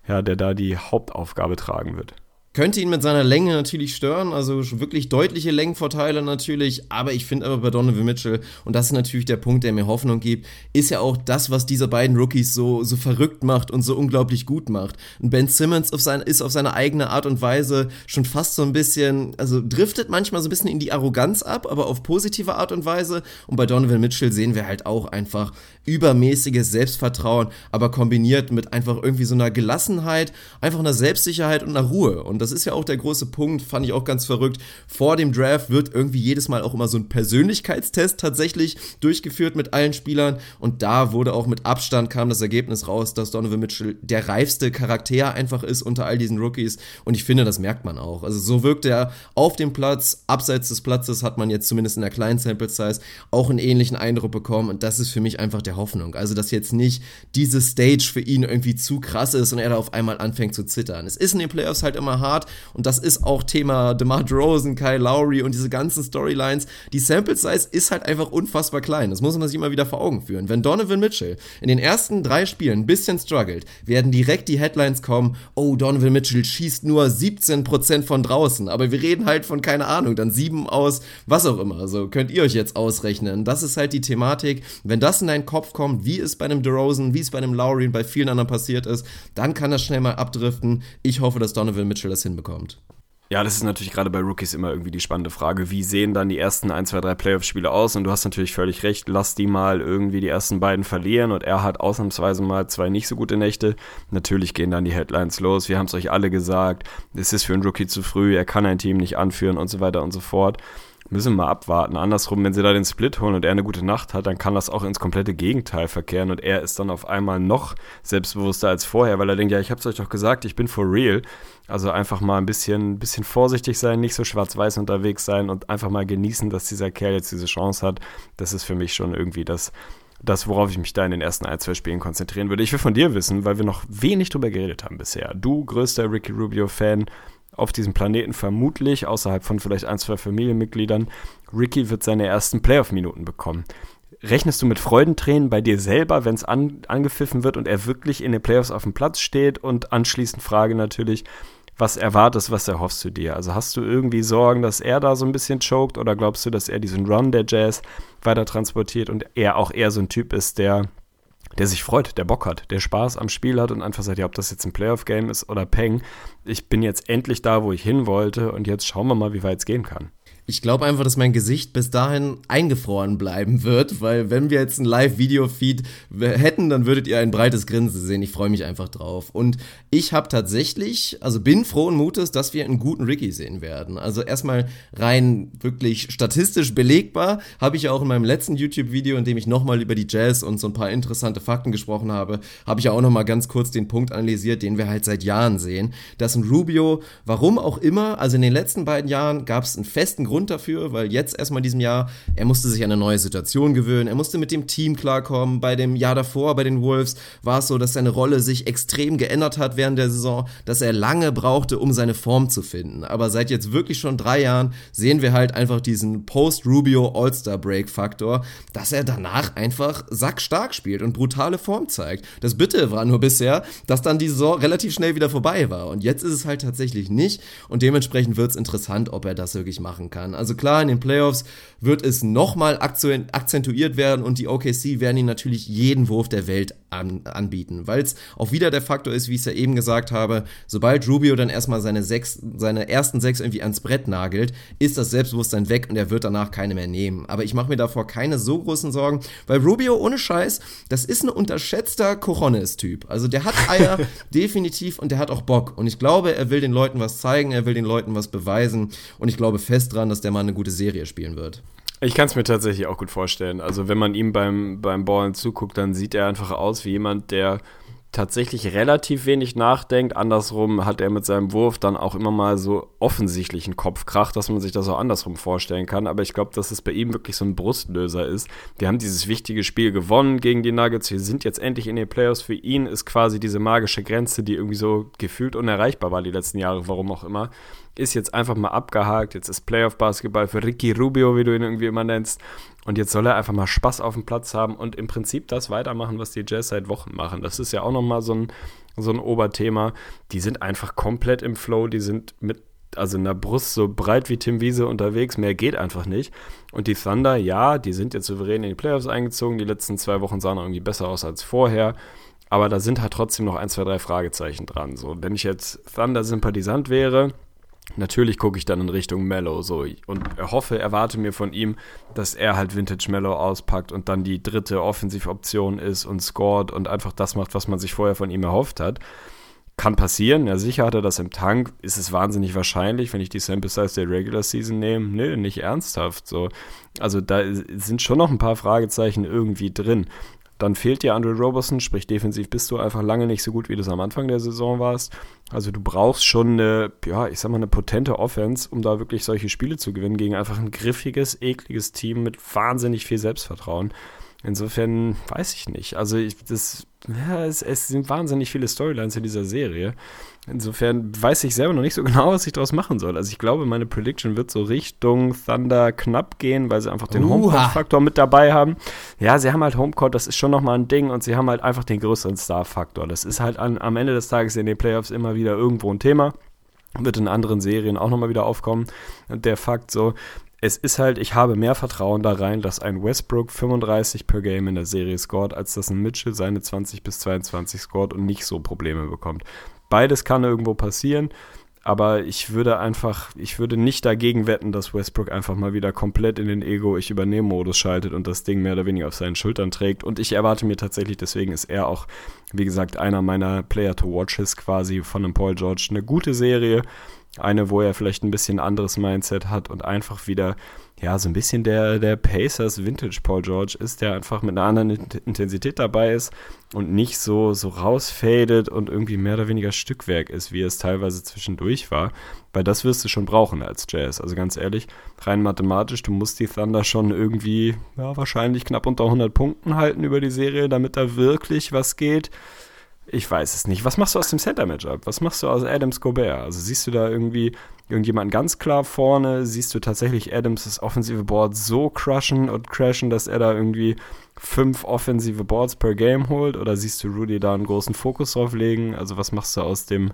ja, der da die Hauptaufgabe tragen wird. Könnte ihn mit seiner Länge natürlich stören, also wirklich deutliche Längenvorteile natürlich, aber ich finde aber bei Donovan Mitchell, und das ist natürlich der Punkt, der mir Hoffnung gibt, ist ja auch das, was diese beiden Rookies so, so verrückt macht und so unglaublich gut macht. Und Ben Simmons auf sein, ist auf seine eigene Art und Weise schon fast so ein bisschen, also driftet manchmal so ein bisschen in die Arroganz ab, aber auf positive Art und Weise. Und bei Donovan Mitchell sehen wir halt auch einfach übermäßiges Selbstvertrauen, aber kombiniert mit einfach irgendwie so einer Gelassenheit, einfach einer Selbstsicherheit und einer Ruhe. Und das ist ja auch der große Punkt, fand ich auch ganz verrückt. Vor dem Draft wird irgendwie jedes Mal auch immer so ein Persönlichkeitstest tatsächlich durchgeführt mit allen Spielern. Und da wurde auch mit Abstand kam das Ergebnis raus, dass Donovan Mitchell der reifste Charakter einfach ist unter all diesen Rookies. Und ich finde, das merkt man auch. Also so wirkt er auf dem Platz, abseits des Platzes hat man jetzt zumindest in der kleinen Sample Size auch einen ähnlichen Eindruck bekommen. Und das ist für mich einfach der Hoffnung. Also, dass jetzt nicht diese Stage für ihn irgendwie zu krass ist und er da auf einmal anfängt zu zittern. Es ist in den Playoffs halt immer hart und das ist auch Thema DeMar DeRozan, Kyle Lowry und diese ganzen Storylines. Die Sample Size ist halt einfach unfassbar klein. Das muss man sich immer wieder vor Augen führen. Wenn Donovan Mitchell in den ersten drei Spielen ein bisschen struggelt, werden direkt die Headlines kommen, oh, Donovan Mitchell schießt nur 17% von draußen, aber wir reden halt von, keine Ahnung, dann sieben aus, was auch immer. Also könnt ihr euch jetzt ausrechnen. Das ist halt die Thematik. Wenn das in deinen Kopf kommt, wie es bei einem DeRozan, wie es bei einem Lowry und bei vielen anderen passiert ist, dann kann das schnell mal abdriften. Ich hoffe, dass Donovan Mitchell das hinbekommt. Ja, das ist natürlich gerade bei Rookies immer irgendwie die spannende Frage. Wie sehen dann die ersten 1, 2, 3 Playoff-Spiele aus? Und du hast natürlich völlig recht, lass die mal irgendwie die ersten beiden verlieren und er hat ausnahmsweise mal zwei nicht so gute Nächte. Natürlich gehen dann die Headlines los. Wir haben es euch alle gesagt. Es ist für einen Rookie zu früh, er kann ein Team nicht anführen und so weiter und so fort müssen wir mal abwarten. Andersrum, wenn sie da den Split holen und er eine gute Nacht hat, dann kann das auch ins komplette Gegenteil verkehren und er ist dann auf einmal noch selbstbewusster als vorher, weil er denkt, ja, ich hab's euch doch gesagt, ich bin for real. Also einfach mal ein bisschen, bisschen vorsichtig sein, nicht so schwarz-weiß unterwegs sein und einfach mal genießen, dass dieser Kerl jetzt diese Chance hat. Das ist für mich schon irgendwie das, das, worauf ich mich da in den ersten ein, zwei Spielen konzentrieren würde. Ich will von dir wissen, weil wir noch wenig drüber geredet haben bisher. Du, größter Ricky Rubio-Fan, auf diesem Planeten vermutlich, außerhalb von vielleicht ein, zwei Familienmitgliedern, Ricky wird seine ersten Playoff-Minuten bekommen. Rechnest du mit Freudentränen bei dir selber, wenn es an, angepfiffen wird und er wirklich in den Playoffs auf dem Platz steht? Und anschließend Frage natürlich, was erwartest, was erhoffst du dir? Also hast du irgendwie Sorgen, dass er da so ein bisschen choked oder glaubst du, dass er diesen Run der Jazz weiter transportiert und er auch eher so ein Typ ist, der der sich freut, der Bock hat, der Spaß am Spiel hat und einfach sagt, ja, ob das jetzt ein Playoff-Game ist oder Peng, ich bin jetzt endlich da, wo ich hin wollte und jetzt schauen wir mal, wie weit es gehen kann. Ich glaube einfach, dass mein Gesicht bis dahin eingefroren bleiben wird, weil wenn wir jetzt ein Live-Video-Feed hätten, dann würdet ihr ein breites Grinsen sehen. Ich freue mich einfach drauf. Und ich habe tatsächlich, also bin frohen Mutes, dass wir einen guten Ricky sehen werden. Also erstmal rein wirklich statistisch belegbar, habe ich ja auch in meinem letzten YouTube-Video, in dem ich nochmal über die Jazz und so ein paar interessante Fakten gesprochen habe, habe ich ja auch nochmal ganz kurz den Punkt analysiert, den wir halt seit Jahren sehen, dass ein Rubio, warum auch immer, also in den letzten beiden Jahren gab es einen festen Grund dafür, weil jetzt erstmal in diesem Jahr, er musste sich an eine neue Situation gewöhnen, er musste mit dem Team klarkommen. Bei dem Jahr davor, bei den Wolves, war es so, dass seine Rolle sich extrem geändert hat während der Saison, dass er lange brauchte, um seine Form zu finden. Aber seit jetzt wirklich schon drei Jahren sehen wir halt einfach diesen Post-Rubio All-Star-Break-Faktor, dass er danach einfach sackstark spielt und brutale Form zeigt. Das Bitte war nur bisher, dass dann die Saison relativ schnell wieder vorbei war. Und jetzt ist es halt tatsächlich nicht. Und dementsprechend wird es interessant, ob er das wirklich machen kann kann. Also klar, in den Playoffs wird es nochmal akzentuiert werden und die OKC werden ihn natürlich jeden Wurf der Welt an, anbieten, weil es auch wieder der Faktor ist, wie ich es ja eben gesagt habe, sobald Rubio dann erstmal seine, sechs, seine ersten sechs irgendwie ans Brett nagelt, ist das Selbstbewusstsein weg und er wird danach keine mehr nehmen. Aber ich mache mir davor keine so großen Sorgen, weil Rubio ohne Scheiß, das ist ein unterschätzter Cojones-Typ. Also der hat Eier definitiv und der hat auch Bock. Und ich glaube, er will den Leuten was zeigen, er will den Leuten was beweisen und ich glaube fest dran, dass der mal eine gute Serie spielen wird. Ich kann es mir tatsächlich auch gut vorstellen. Also wenn man ihm beim, beim Ballen zuguckt, dann sieht er einfach aus wie jemand, der tatsächlich relativ wenig nachdenkt. Andersrum hat er mit seinem Wurf dann auch immer mal so offensichtlichen Kopfkrach, dass man sich das auch andersrum vorstellen kann. Aber ich glaube, dass es bei ihm wirklich so ein Brustlöser ist. Wir haben dieses wichtige Spiel gewonnen gegen die Nuggets. Wir sind jetzt endlich in den Playoffs. Für ihn ist quasi diese magische Grenze, die irgendwie so gefühlt unerreichbar war die letzten Jahre, warum auch immer, ist jetzt einfach mal abgehakt. Jetzt ist Playoff-Basketball für Ricky Rubio, wie du ihn irgendwie immer nennst. Und jetzt soll er einfach mal Spaß auf dem Platz haben und im Prinzip das weitermachen, was die Jazz seit Wochen machen. Das ist ja auch nochmal so ein, so ein Oberthema. Die sind einfach komplett im Flow, die sind mit also in der Brust so breit wie Tim Wiese unterwegs, mehr geht einfach nicht. Und die Thunder, ja, die sind jetzt souverän in die Playoffs eingezogen. Die letzten zwei Wochen sahen irgendwie besser aus als vorher. Aber da sind halt trotzdem noch ein, zwei, drei Fragezeichen dran. So, wenn ich jetzt Thunder-Sympathisant wäre, Natürlich gucke ich dann in Richtung Mellow so und hoffe, erwarte mir von ihm, dass er halt Vintage Mellow auspackt und dann die dritte Offensivoption ist und scored und einfach das macht, was man sich vorher von ihm erhofft hat. Kann passieren, ja sicher hat er das im Tank, ist es wahnsinnig wahrscheinlich, wenn ich die Sample Size der Regular Season nehme. Nö, nicht ernsthaft so. Also da sind schon noch ein paar Fragezeichen irgendwie drin. Dann fehlt dir Andrew Roberson, sprich defensiv bist du einfach lange nicht so gut, wie du es am Anfang der Saison warst. Also du brauchst schon eine, ja, ich sag mal, eine potente Offense, um da wirklich solche Spiele zu gewinnen gegen einfach ein griffiges, ekliges Team mit wahnsinnig viel Selbstvertrauen. Insofern weiß ich nicht. Also ich, das, ja, es, es sind wahnsinnig viele Storylines in dieser Serie. Insofern weiß ich selber noch nicht so genau, was ich daraus machen soll. Also ich glaube, meine Prediction wird so Richtung Thunder knapp gehen, weil sie einfach den Homecourt-Faktor mit dabei haben. Ja, sie haben halt Homecourt, das ist schon nochmal ein Ding und sie haben halt einfach den größeren Star-Faktor. Das ist halt an, am Ende des Tages in den Playoffs immer wieder irgendwo ein Thema wird in anderen Serien auch nochmal wieder aufkommen. Der Fakt so, es ist halt, ich habe mehr Vertrauen da rein, dass ein Westbrook 35 per Game in der Serie scored, als dass ein Mitchell seine 20 bis 22 scored und nicht so Probleme bekommt. Beides kann irgendwo passieren. Aber ich würde einfach, ich würde nicht dagegen wetten, dass Westbrook einfach mal wieder komplett in den Ego ich übernehme Modus schaltet und das Ding mehr oder weniger auf seinen Schultern trägt. Und ich erwarte mir tatsächlich, deswegen ist er auch, wie gesagt, einer meiner Player to Watches quasi von einem Paul George. Eine gute Serie, eine, wo er vielleicht ein bisschen anderes Mindset hat und einfach wieder ja, so ein bisschen der, der Pacers Vintage Paul George ist, der einfach mit einer anderen Intensität dabei ist und nicht so, so rausfadet und irgendwie mehr oder weniger Stückwerk ist, wie es teilweise zwischendurch war. Weil das wirst du schon brauchen als Jazz. Also ganz ehrlich, rein mathematisch, du musst die Thunder schon irgendwie, ja, wahrscheinlich knapp unter 100 Punkten halten über die Serie, damit da wirklich was geht. Ich weiß es nicht. Was machst du aus dem Center-Matchup? Was machst du aus Adams Gobert? Also siehst du da irgendwie irgendjemanden ganz klar vorne? Siehst du tatsächlich Adams das offensive Board so crushen und crashen, dass er da irgendwie fünf offensive Boards per Game holt? Oder siehst du Rudy da einen großen Fokus drauf legen? Also was machst du aus dem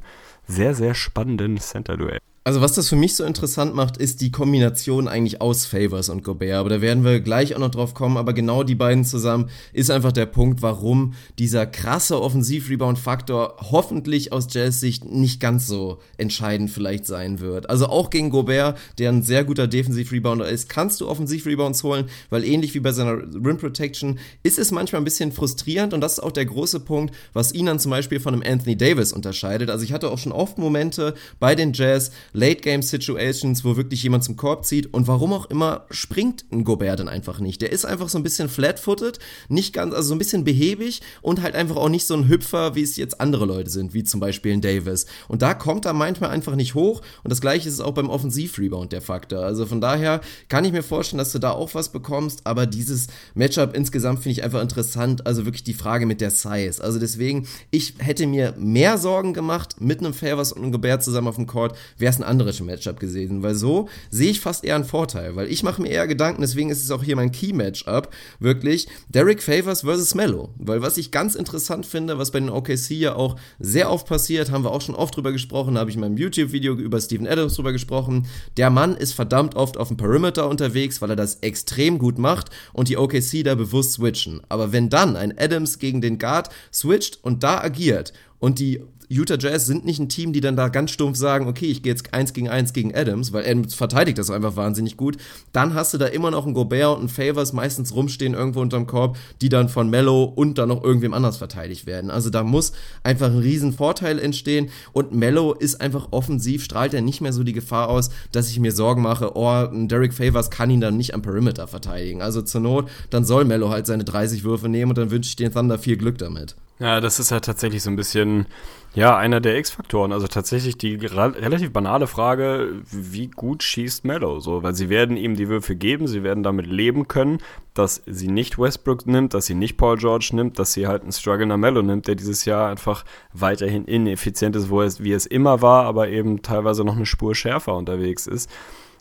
sehr, sehr spannenden Center-Duell? Also was das für mich so interessant macht, ist die Kombination eigentlich aus Favors und Gobert. Aber da werden wir gleich auch noch drauf kommen. Aber genau die beiden zusammen ist einfach der Punkt, warum dieser krasse Offensiv-Rebound-Faktor hoffentlich aus Jazz-Sicht nicht ganz so entscheidend vielleicht sein wird. Also auch gegen Gobert, der ein sehr guter Defensiv-Rebounder ist, kannst du Offensiv-Rebounds holen, weil ähnlich wie bei seiner Rim-Protection ist es manchmal ein bisschen frustrierend und das ist auch der große Punkt, was ihn dann zum Beispiel von einem Anthony Davis unterscheidet. Also ich hatte auch schon oft Momente bei den Jazz, Late-Game-Situations, wo wirklich jemand zum Korb zieht und warum auch immer springt ein Gobert dann einfach nicht. Der ist einfach so ein bisschen flat-footed, nicht ganz, also so ein bisschen behäbig und halt einfach auch nicht so ein Hüpfer, wie es jetzt andere Leute sind, wie zum Beispiel ein Davis. Und da kommt er manchmal einfach nicht hoch und das gleiche ist auch beim Offensiv-Rebound der Faktor. Also von daher kann ich mir vorstellen, dass du da auch was bekommst, aber dieses Matchup insgesamt finde ich einfach interessant, also wirklich die Frage mit der Size. Also deswegen, ich hätte mir mehr Sorgen gemacht mit einem Favors und einem Gobert zusammen auf dem Court, wäre es ein anderes Matchup gewesen, weil so sehe ich fast eher einen Vorteil, weil ich mache mir eher Gedanken, deswegen ist es auch hier mein Key-Matchup, wirklich Derek Favors versus Mello, weil was ich ganz interessant finde, was bei den OKC ja auch sehr oft passiert, haben wir auch schon oft drüber gesprochen, da habe ich in meinem YouTube-Video über Steven Adams drüber gesprochen, der Mann ist verdammt oft auf dem Perimeter unterwegs, weil er das extrem gut macht und die OKC da bewusst switchen, aber wenn dann ein Adams gegen den Guard switcht und da agiert und die Utah Jazz sind nicht ein Team, die dann da ganz stumpf sagen, okay, ich gehe jetzt eins gegen eins gegen Adams, weil Adams verteidigt das einfach wahnsinnig gut. Dann hast du da immer noch einen Gobert und einen Favors meistens rumstehen irgendwo unterm Korb, die dann von Mello und dann noch irgendwem anders verteidigt werden. Also da muss einfach ein riesen Vorteil entstehen und Mello ist einfach offensiv, strahlt er nicht mehr so die Gefahr aus, dass ich mir Sorgen mache, oh, Derek Favors kann ihn dann nicht am Perimeter verteidigen. Also zur Not, dann soll Mello halt seine 30 Würfe nehmen und dann wünsche ich den Thunder viel Glück damit. Ja, das ist halt tatsächlich so ein bisschen, ja, einer der X-Faktoren. Also tatsächlich die relativ banale Frage, wie gut schießt Mello? So, weil sie werden ihm die Würfe geben, sie werden damit leben können, dass sie nicht Westbrook nimmt, dass sie nicht Paul George nimmt, dass sie halt einen struggler Mello nimmt, der dieses Jahr einfach weiterhin ineffizient ist, wo es, wie es immer war, aber eben teilweise noch eine Spur schärfer unterwegs ist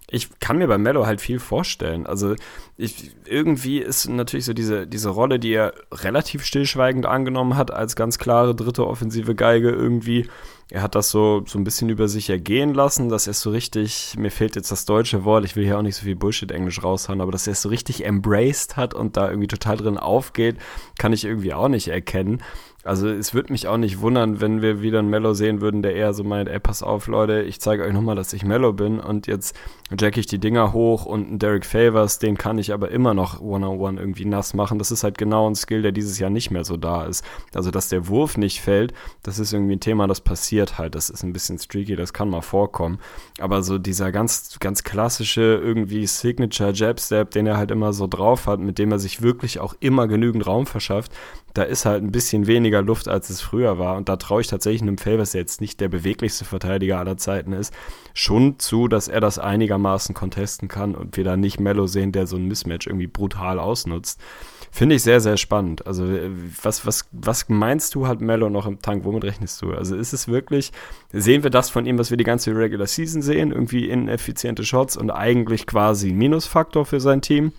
ich kann mir bei Mello halt viel vorstellen. Also ich, irgendwie ist natürlich so diese, diese Rolle, die er relativ stillschweigend angenommen hat, als ganz klare dritte offensive Geige irgendwie. Er hat das so, so ein bisschen über sich ergehen lassen, dass er so richtig, mir fehlt jetzt das deutsche Wort, ich will hier auch nicht so viel Bullshit-Englisch raushauen, aber dass er es so richtig embraced hat und da irgendwie total drin aufgeht, kann ich irgendwie auch nicht erkennen. Also es würde mich auch nicht wundern, wenn wir wieder einen Mellow sehen würden, der eher so meint, ey, pass auf, Leute, ich zeige euch nochmal, dass ich Mellow bin und jetzt jack ich die Dinger hoch und einen Derek Favors, den kann ich aber immer noch one-on-one irgendwie nass machen. Das ist halt genau ein Skill, der dieses Jahr nicht mehr so da ist. Also, dass der Wurf nicht fällt, das ist irgendwie ein Thema, das passiert halt. Das ist ein bisschen streaky, das kann mal vorkommen. Aber so dieser ganz, ganz klassische irgendwie Signature Jab Step, den er halt immer so drauf hat, mit dem er sich wirklich auch immer genügend Raum verschafft, da ist halt ein bisschen weniger Luft, als es früher war. Und da traue ich tatsächlich einem Favors, der jetzt nicht der beweglichste Verteidiger aller Zeiten ist, schon zu, dass er das einigermaßen contesten kann und wir da nicht Mello sehen, der so ein Mismatch irgendwie brutal ausnutzt. Finde ich sehr, sehr spannend. Also, äh, was, was, was meinst du, hat Mello noch im Tank? Womit rechnest du? Also, ist es wirklich, sehen wir das von ihm, was wir die ganze Regular Season sehen? Irgendwie ineffiziente Shots und eigentlich quasi Minusfaktor für sein Team?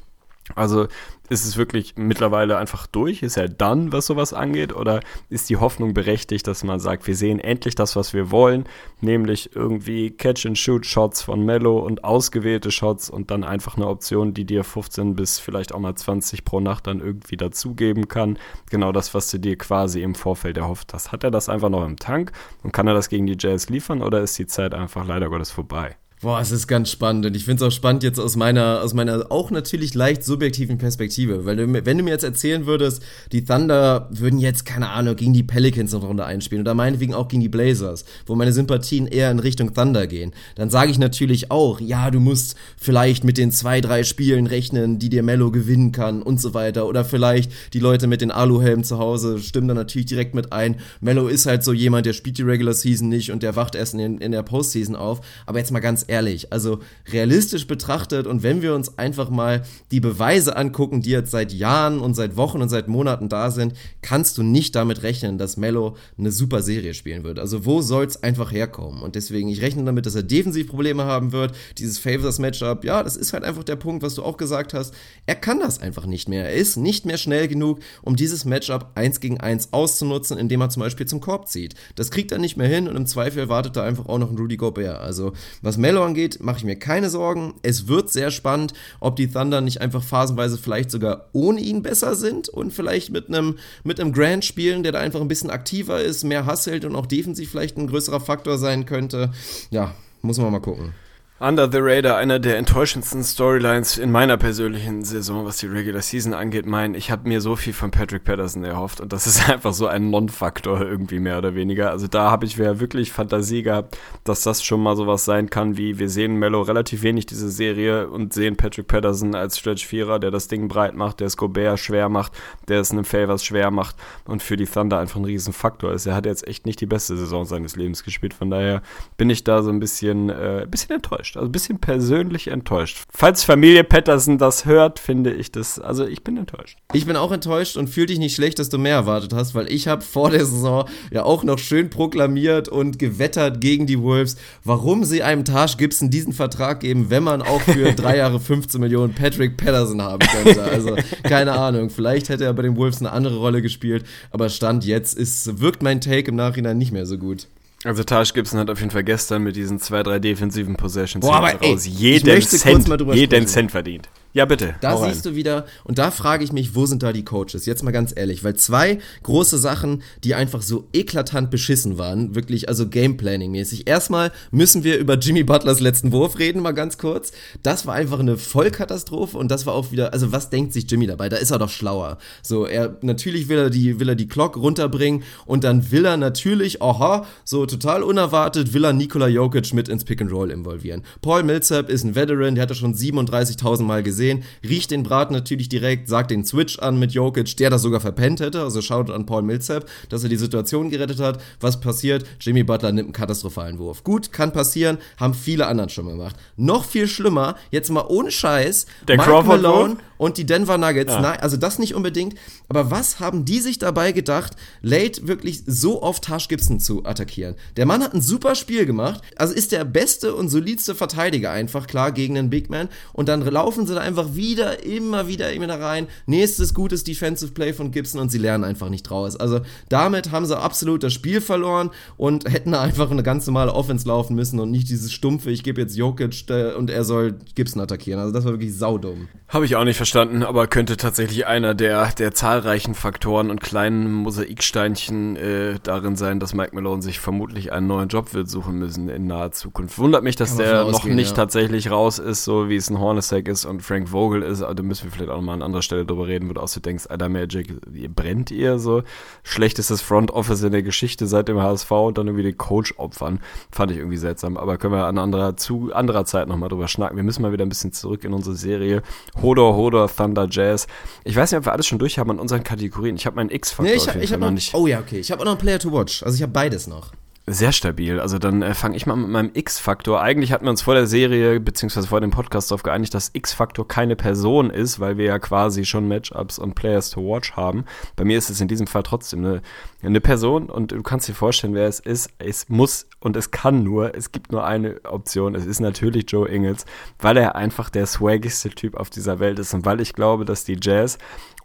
Also ist es wirklich mittlerweile einfach durch? Ist er dann, was sowas angeht? Oder ist die Hoffnung berechtigt, dass man sagt, wir sehen endlich das, was wir wollen, nämlich irgendwie Catch-and-Shoot-Shots von Mello und ausgewählte Shots und dann einfach eine Option, die dir 15 bis vielleicht auch mal 20 pro Nacht dann irgendwie dazugeben kann. Genau das, was du dir quasi im Vorfeld erhofft hast. Hat er das einfach noch im Tank und kann er das gegen die Jazz liefern oder ist die Zeit einfach leider Gottes vorbei? Boah, es ist ganz spannend und ich finde es auch spannend jetzt aus meiner, aus meiner auch natürlich leicht subjektiven Perspektive, weil du, wenn du mir jetzt erzählen würdest, die Thunder würden jetzt, keine Ahnung, gegen die Pelicans noch Runde einspielen oder meinetwegen auch gegen die Blazers, wo meine Sympathien eher in Richtung Thunder gehen, dann sage ich natürlich auch, ja, du musst vielleicht mit den zwei, drei Spielen rechnen, die dir Mello gewinnen kann und so weiter oder vielleicht die Leute mit den Aluhelmen zu Hause stimmen dann natürlich direkt mit ein. Mello ist halt so jemand, der spielt die Regular Season nicht und der wacht erst in, in der Postseason auf, aber jetzt mal ganz ehrlich, also realistisch betrachtet und wenn wir uns einfach mal die Beweise angucken, die jetzt seit Jahren und seit Wochen und seit Monaten da sind, kannst du nicht damit rechnen, dass Mello eine super Serie spielen wird. Also wo soll es einfach herkommen? Und deswegen, ich rechne damit, dass er defensiv Probleme haben wird. Dieses Favors-Matchup, ja, das ist halt einfach der Punkt, was du auch gesagt hast. Er kann das einfach nicht mehr. Er ist nicht mehr schnell genug, um dieses Matchup 1 gegen 1 auszunutzen, indem er zum Beispiel zum Korb zieht. Das kriegt er nicht mehr hin und im Zweifel wartet da einfach auch noch ein Rudy Gobert. Also was Mello Melo angeht, mache ich mir keine Sorgen. Es wird sehr spannend, ob die Thunder nicht einfach phasenweise vielleicht sogar ohne ihn besser sind und vielleicht mit einem mit einem spielen, der da einfach ein bisschen aktiver ist, mehr hasselt und auch defensiv vielleicht ein größerer Faktor sein könnte. Ja, muss man mal gucken. Under the Radar, einer der enttäuschendsten Storylines in meiner persönlichen Saison, was die Regular Season angeht. Mein, ich habe mir so viel von Patrick Patterson erhofft und das ist einfach so ein Non-Faktor irgendwie mehr oder weniger. Also da habe ich ja wirklich Fantasie gehabt, dass das schon mal sowas sein kann, wie wir sehen Mello relativ wenig diese Serie und sehen Patrick Patterson als Stretch-Vierer, der das Ding breit macht, der es Gobert schwer macht, der es einem Favors schwer macht und für die Thunder einfach ein Riesenfaktor ist. Er hat jetzt echt nicht die beste Saison seines Lebens gespielt, von daher bin ich da so ein bisschen, äh, bisschen enttäuscht enttäuscht. Also ein bisschen persönlich enttäuscht. Falls Familie Patterson das hört, finde ich das. Also ich bin enttäuscht. Ich bin auch enttäuscht und fühle dich nicht schlecht, dass du mehr erwartet hast, weil ich habe vor der Saison ja auch noch schön proklamiert und gewettert gegen die Wolves, warum sie einem Taj Gibson diesen Vertrag geben, wenn man auch für drei Jahre 15 Millionen Patrick Patterson haben könnte. Also keine Ahnung. Vielleicht hätte er bei den Wolves eine andere Rolle gespielt, aber Stand jetzt ist, wirkt mein Take im Nachhinein nicht mehr so gut. Also Taj Gibson hat auf jeden Fall gestern mit diesen zwei, drei defensiven Possessions Boah, aber, ey, jeden, Cent, jeden Cent verdient. Ja, bitte. Da siehst rein. du wieder, und da frage ich mich, wo sind da die Coaches? Jetzt mal ganz ehrlich, weil zwei große Sachen, die einfach so eklatant beschissen waren, wirklich, also Gameplanning-mäßig. Erstmal müssen wir über Jimmy Butlers letzten Wurf reden, mal ganz kurz. Das war einfach eine Vollkatastrophe und das war auch wieder, also was denkt sich Jimmy dabei? Da ist er doch schlauer. So, er, natürlich will er die, will er die Clock runterbringen und dann will er natürlich, aha, so total unerwartet, will er Nikola Jokic mit ins Pick and Roll involvieren. Paul Millsap ist ein Veteran, der hat das schon 37.000 Mal gesehen gesehen, riecht den Braten natürlich direkt, sagt den Switch an mit Jokic, der das sogar verpennt hätte, also schaut an Paul Millsap, dass er die Situation gerettet hat. Was passiert? Jimmy Butler nimmt einen katastrophalen Wurf. Gut, kann passieren, haben viele anderen schon gemacht. Noch viel schlimmer, jetzt mal ohne Scheiß, der Mike Crawford Malone und die Denver Nuggets, ja. nein, also das nicht unbedingt, aber was haben die sich dabei gedacht, Late wirklich so oft Tash Gibson zu attackieren? Der Mann hat ein super Spiel gemacht, also ist der beste und solidste Verteidiger einfach, klar, gegen einen Big Man und dann laufen sie da einfach wieder, immer wieder, immer rein. Nächstes gutes Defensive Play von Gibson und sie lernen einfach nicht draus. Also damit haben sie absolut das Spiel verloren und hätten einfach eine ganz normale Offense laufen müssen und nicht dieses stumpfe, ich gebe jetzt Jokic äh, und er soll Gibson attackieren. Also das war wirklich saudumm. Habe ich auch nicht verstanden, aber könnte tatsächlich einer der, der zahlreichen Faktoren und kleinen Mosaiksteinchen äh, darin sein, dass Mike Malone sich vermutlich einen neuen Job wird suchen müssen in naher Zukunft. Wundert mich, dass der noch nicht ja. tatsächlich raus ist, so wie es ein Hornacek ist und Frank Vogel ist, also da müssen wir vielleicht auch nochmal an anderer Stelle drüber reden, wo du auch so denkst, Alter Magic, ihr brennt ihr so. Schlechtestes Front Office in der Geschichte seit dem HSV und dann irgendwie den Coach opfern. Fand ich irgendwie seltsam, aber können wir an anderer, zu anderer Zeit nochmal drüber schnacken. Wir müssen mal wieder ein bisschen zurück in unsere Serie. Hodor, Hodor, Thunder, Jazz. Ich weiß nicht, ob wir alles schon durch haben an unseren Kategorien. Ich habe meinen X-Faktor. Nee, ich, ich habe noch, nicht. Oh ja, okay. Ich habe auch noch einen Player to Watch. Also ich habe beides noch. Sehr stabil. Also dann äh, fange ich mal mit meinem X-Faktor. Eigentlich hatten wir uns vor der Serie beziehungsweise vor dem Podcast darauf geeinigt, dass X-Faktor keine Person ist, weil wir ja quasi schon Matchups und Players to Watch haben. Bei mir ist es in diesem Fall trotzdem eine, eine Person und du kannst dir vorstellen, wer es ist. Es muss und es kann nur, es gibt nur eine Option. Es ist natürlich Joe Ingles, weil er einfach der swaggigste Typ auf dieser Welt ist und weil ich glaube, dass die Jazz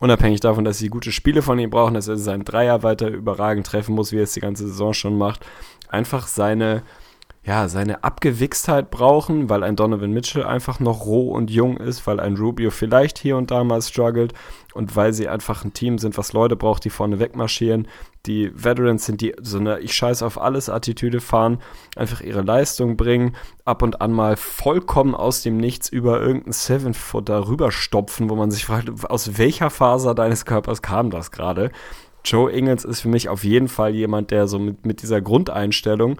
unabhängig davon, dass sie gute Spiele von ihm brauchen, dass er seinen Dreier weiter überragend treffen muss, wie er es die ganze Saison schon macht, einfach seine, ja, seine Abgewichstheit brauchen, weil ein Donovan Mitchell einfach noch roh und jung ist, weil ein Rubio vielleicht hier und da mal struggelt und weil sie einfach ein Team sind, was Leute braucht, die vorne wegmarschieren, die Veterans sind, die so eine Ich scheiß auf alles Attitüde fahren, einfach ihre Leistung bringen, ab und an mal vollkommen aus dem Nichts über irgendeinen Seven-Footer rüberstopfen, wo man sich fragt, aus welcher Faser deines Körpers kam das gerade? Joe Ingles ist für mich auf jeden Fall jemand, der so mit, mit dieser Grundeinstellung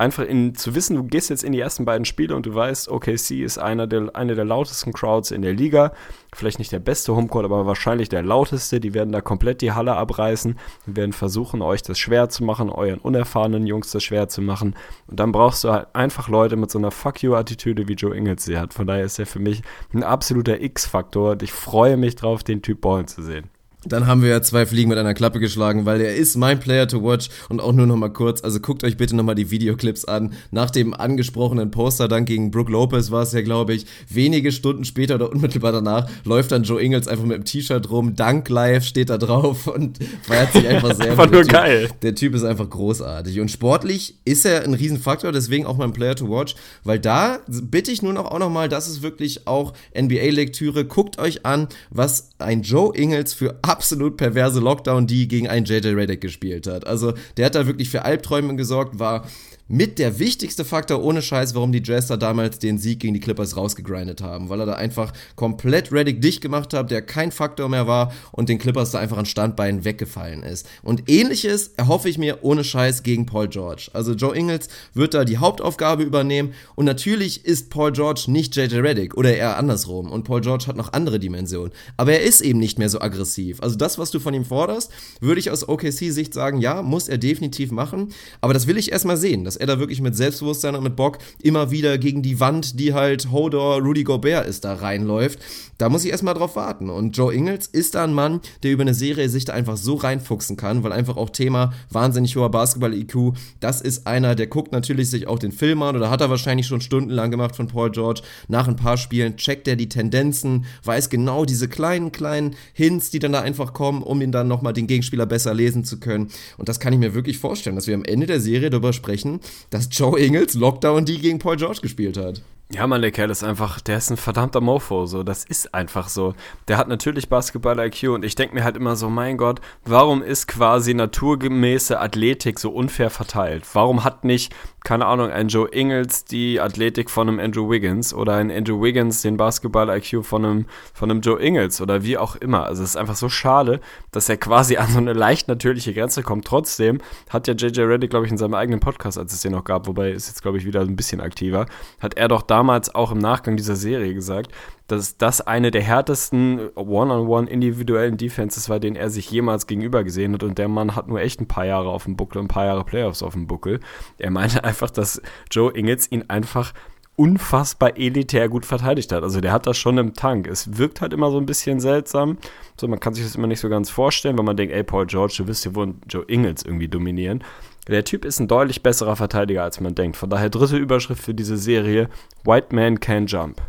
einfach in, zu wissen, du gehst jetzt in die ersten beiden Spiele und du weißt, OKC ist einer der, eine der lautesten Crowds in der Liga. Vielleicht nicht der beste Homecourt, aber wahrscheinlich der lauteste. Die werden da komplett die Halle abreißen und werden versuchen, euch das schwer zu machen, euren unerfahrenen Jungs das schwer zu machen. Und dann brauchst du halt einfach Leute mit so einer Fuck you-Attitüde, wie Joe Ingles sie hat. Von daher ist er für mich ein absoluter X-Faktor ich freue mich drauf, den Typ ballen zu sehen. Dann haben wir ja zwei Fliegen mit einer Klappe geschlagen, weil er ist mein Player to watch und auch nur noch mal kurz, also guckt euch bitte noch mal die Videoclips an. Nach dem angesprochenen Poster dann gegen Brooke Lopez war es ja, glaube ich, wenige Stunden später oder unmittelbar danach läuft dann Joe Ingles einfach mit dem T-Shirt rum, Dank live steht da drauf und feiert sich einfach sehr. einfach nur typ, geil. Der Typ ist einfach großartig und sportlich ist er ein Riesenfaktor, deswegen auch mein Player to watch, weil da bitte ich nur noch auch noch mal, das ist wirklich auch NBA-Lektüre, guckt euch an, was ein Joe Ingles für absolut perverse Lockdown, die gegen einen JJ Redick gespielt hat. Also der hat da wirklich für Albträume gesorgt, war mit der wichtigste Faktor ohne Scheiß, warum die Jazz da damals den Sieg gegen die Clippers rausgegrindet haben, weil er da einfach komplett Reddick dicht gemacht hat, der kein Faktor mehr war und den Clippers da einfach an Standbeinen weggefallen ist. Und ähnliches erhoffe ich mir ohne Scheiß gegen Paul George. Also Joe Ingles wird da die Hauptaufgabe übernehmen und natürlich ist Paul George nicht JJ Reddick oder eher andersrum und Paul George hat noch andere Dimensionen, aber er ist eben nicht mehr so aggressiv. Also das, was du von ihm forderst, würde ich aus OKC-Sicht sagen, ja, muss er definitiv machen, aber das will ich erstmal sehen. Das er da wirklich mit Selbstbewusstsein und mit Bock immer wieder gegen die Wand, die halt Hodor, Rudy Gobert ist, da reinläuft. Da muss ich erstmal drauf warten. Und Joe Ingles ist da ein Mann, der über eine Serie sich da einfach so reinfuchsen kann, weil einfach auch Thema wahnsinnig hoher Basketball-IQ. Das ist einer, der guckt natürlich sich auch den Film an oder hat er wahrscheinlich schon stundenlang gemacht von Paul George. Nach ein paar Spielen checkt er die Tendenzen, weiß genau diese kleinen, kleinen Hints, die dann da einfach kommen, um ihn dann nochmal den Gegenspieler besser lesen zu können. Und das kann ich mir wirklich vorstellen, dass wir am Ende der Serie darüber sprechen, dass Joe Ingles Lockdown die gegen Paul George gespielt hat. Ja, Mann, der Kerl ist einfach, der ist ein verdammter Mofo, so, das ist einfach so. Der hat natürlich Basketball-IQ und ich denke mir halt immer so, mein Gott, warum ist quasi naturgemäße Athletik so unfair verteilt? Warum hat nicht, keine Ahnung, ein Joe Ingles die Athletik von einem Andrew Wiggins oder ein Andrew Wiggins den Basketball-IQ von einem, von einem Joe Ingles oder wie auch immer. Also es ist einfach so schade, dass er quasi an so eine leicht natürliche Grenze kommt. Trotzdem hat ja JJ Reddick, glaube ich, in seinem eigenen Podcast, als es den noch gab, wobei ist jetzt, glaube ich, wieder ein bisschen aktiver, hat er doch da damals auch im Nachgang dieser Serie gesagt, dass das eine der härtesten One-on-One individuellen Defenses war, den er sich jemals gegenüber gesehen hat. Und der Mann hat nur echt ein paar Jahre auf dem Buckel, ein paar Jahre Playoffs auf dem Buckel. Er meinte einfach, dass Joe Ingles ihn einfach unfassbar elitär gut verteidigt hat. Also der hat das schon im Tank. Es wirkt halt immer so ein bisschen seltsam. So, man kann sich das immer nicht so ganz vorstellen, weil man denkt, ey, Paul George, du wirst hier wohl Joe Ingles irgendwie dominieren. Der Typ ist ein deutlich besserer Verteidiger, als man denkt. Von daher dritte Überschrift für diese Serie: White Man Can Jump.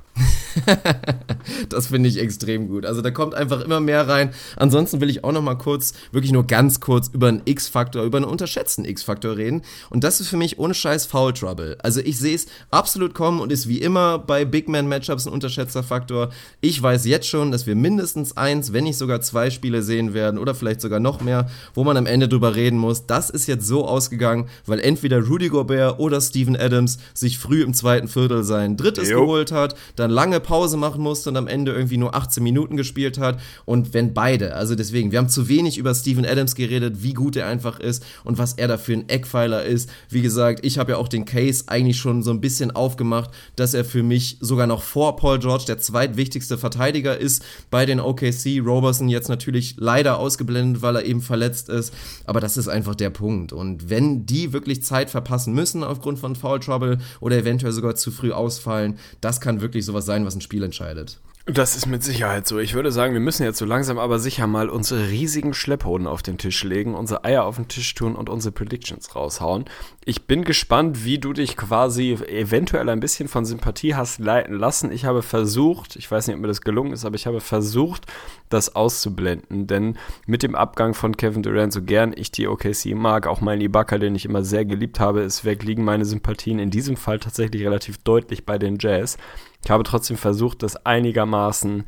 das finde ich extrem gut. Also da kommt einfach immer mehr rein. Ansonsten will ich auch noch mal kurz, wirklich nur ganz kurz über einen X-Faktor, über einen unterschätzten X-Faktor reden. Und das ist für mich ohne Scheiß Foul Trouble. Also ich sehe es absolut kommen und ist wie immer bei Big Man Matchups ein unterschätzter Faktor. Ich weiß jetzt schon, dass wir mindestens eins, wenn nicht sogar zwei Spiele sehen werden oder vielleicht sogar noch mehr, wo man am Ende drüber reden muss. Das ist jetzt so ausgegangen, weil entweder Rudy Gobert oder Steven Adams sich früh im zweiten Viertel sein drittes jo. geholt hat. Dann lange Pause machen musste und am Ende irgendwie nur 18 Minuten gespielt hat. Und wenn beide, also deswegen, wir haben zu wenig über Steven Adams geredet, wie gut er einfach ist und was er da für ein Eckpfeiler ist. Wie gesagt, ich habe ja auch den Case eigentlich schon so ein bisschen aufgemacht, dass er für mich sogar noch vor Paul George der zweitwichtigste Verteidiger ist bei den OKC. Roberson jetzt natürlich leider ausgeblendet, weil er eben verletzt ist. Aber das ist einfach der Punkt. Und wenn die wirklich Zeit verpassen müssen aufgrund von Foul Trouble oder eventuell sogar zu früh ausfallen, das kann wirklich sowas sein, was ein Spiel entscheidet. Das ist mit Sicherheit so. Ich würde sagen, wir müssen jetzt so langsam aber sicher mal unsere riesigen Schlepphoden auf den Tisch legen, unsere Eier auf den Tisch tun und unsere Predictions raushauen. Ich bin gespannt, wie du dich quasi eventuell ein bisschen von Sympathie hast leiten lassen. Ich habe versucht, ich weiß nicht, ob mir das gelungen ist, aber ich habe versucht, das auszublenden, denn mit dem Abgang von Kevin Durant, so gern ich die OKC mag, auch mein Ibaka, den ich immer sehr geliebt habe, ist weg, liegen meine Sympathien in diesem Fall tatsächlich relativ deutlich bei den Jazz. Ich habe trotzdem versucht, das einigermaßen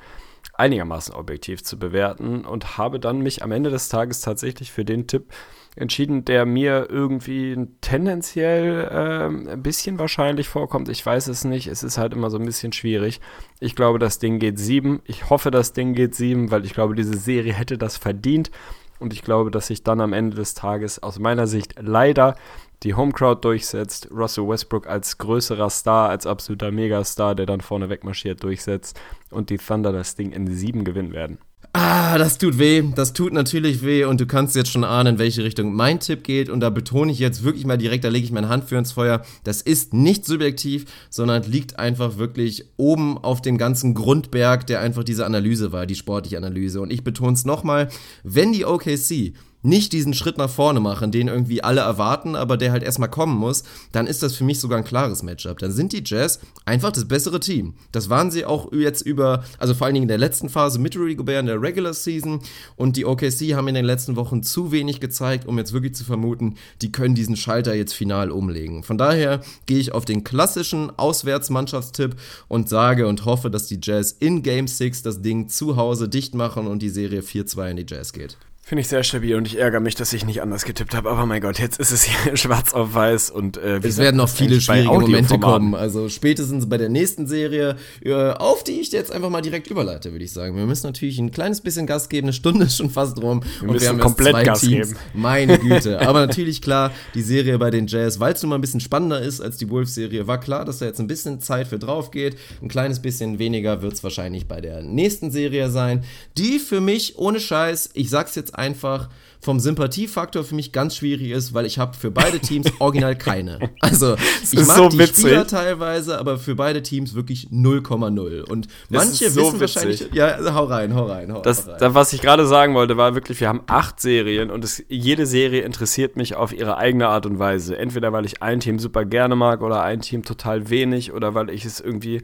einigermaßen objektiv zu bewerten und habe dann mich am Ende des Tages tatsächlich für den Tipp entschieden, der mir irgendwie tendenziell äh, ein bisschen wahrscheinlich vorkommt. Ich weiß es nicht. Es ist halt immer so ein bisschen schwierig. Ich glaube, das Ding geht sieben. Ich hoffe, das Ding geht sieben, weil ich glaube, diese Serie hätte das verdient. Und ich glaube, dass sich dann am Ende des Tages aus meiner Sicht leider die Homecrowd durchsetzt, Russell Westbrook als größerer Star, als absoluter Megastar, der dann vorne wegmarschiert, durchsetzt und die Thunder das Ding in sieben gewinnen werden. Ah, das tut weh. Das tut natürlich weh und du kannst jetzt schon ahnen, in welche Richtung mein Tipp geht. Und da betone ich jetzt wirklich mal direkt, da lege ich meine Hand für ins Feuer. Das ist nicht subjektiv, sondern liegt einfach wirklich oben auf dem ganzen Grundberg, der einfach diese Analyse war, die sportliche Analyse. Und ich betone es nochmal, wenn die OKC nicht diesen Schritt nach vorne machen, den irgendwie alle erwarten, aber der halt erstmal kommen muss, dann ist das für mich sogar ein klares Matchup. Dann sind die Jazz einfach das bessere Team. Das waren sie auch jetzt über, also vor allen Dingen in der letzten Phase mit Rudy Gobert in der Regular Season und die OKC haben in den letzten Wochen zu wenig gezeigt, um jetzt wirklich zu vermuten, die können diesen Schalter jetzt final umlegen. Von daher gehe ich auf den klassischen Auswärtsmannschaftstipp und sage und hoffe, dass die Jazz in Game 6 das Ding zu Hause dicht machen und die Serie 4-2 in die Jazz geht. Finde ich sehr stabil und ich ärgere mich, dass ich nicht anders getippt habe. Aber mein Gott, jetzt ist es hier schwarz auf weiß und äh, es werden noch viele schwierige Momente kommen. Also spätestens bei der nächsten Serie, äh, auf die ich jetzt einfach mal direkt überleite, würde ich sagen. Wir müssen natürlich ein kleines bisschen Gas geben. Eine Stunde ist schon fast rum wir und wir haben komplett zwei Gas Teams. Geben. Meine Güte. Aber natürlich klar, die Serie bei den Jazz, weil es nun mal ein bisschen spannender ist als die Wolves-Serie, war klar, dass da jetzt ein bisschen Zeit für drauf geht. Ein kleines bisschen weniger wird es wahrscheinlich bei der nächsten Serie sein, die für mich ohne Scheiß, ich sag's jetzt einfach vom Sympathiefaktor für mich ganz schwierig ist, weil ich habe für beide Teams original keine. Also ich mag so die witzig. Spieler teilweise, aber für beide Teams wirklich 0,0. Und manche so wissen witzig. wahrscheinlich, ja, hau rein, hau rein, hau das, rein. Was ich gerade sagen wollte, war wirklich, wir haben acht Serien und es, jede Serie interessiert mich auf ihre eigene Art und Weise. Entweder weil ich ein Team super gerne mag oder ein Team total wenig oder weil ich es irgendwie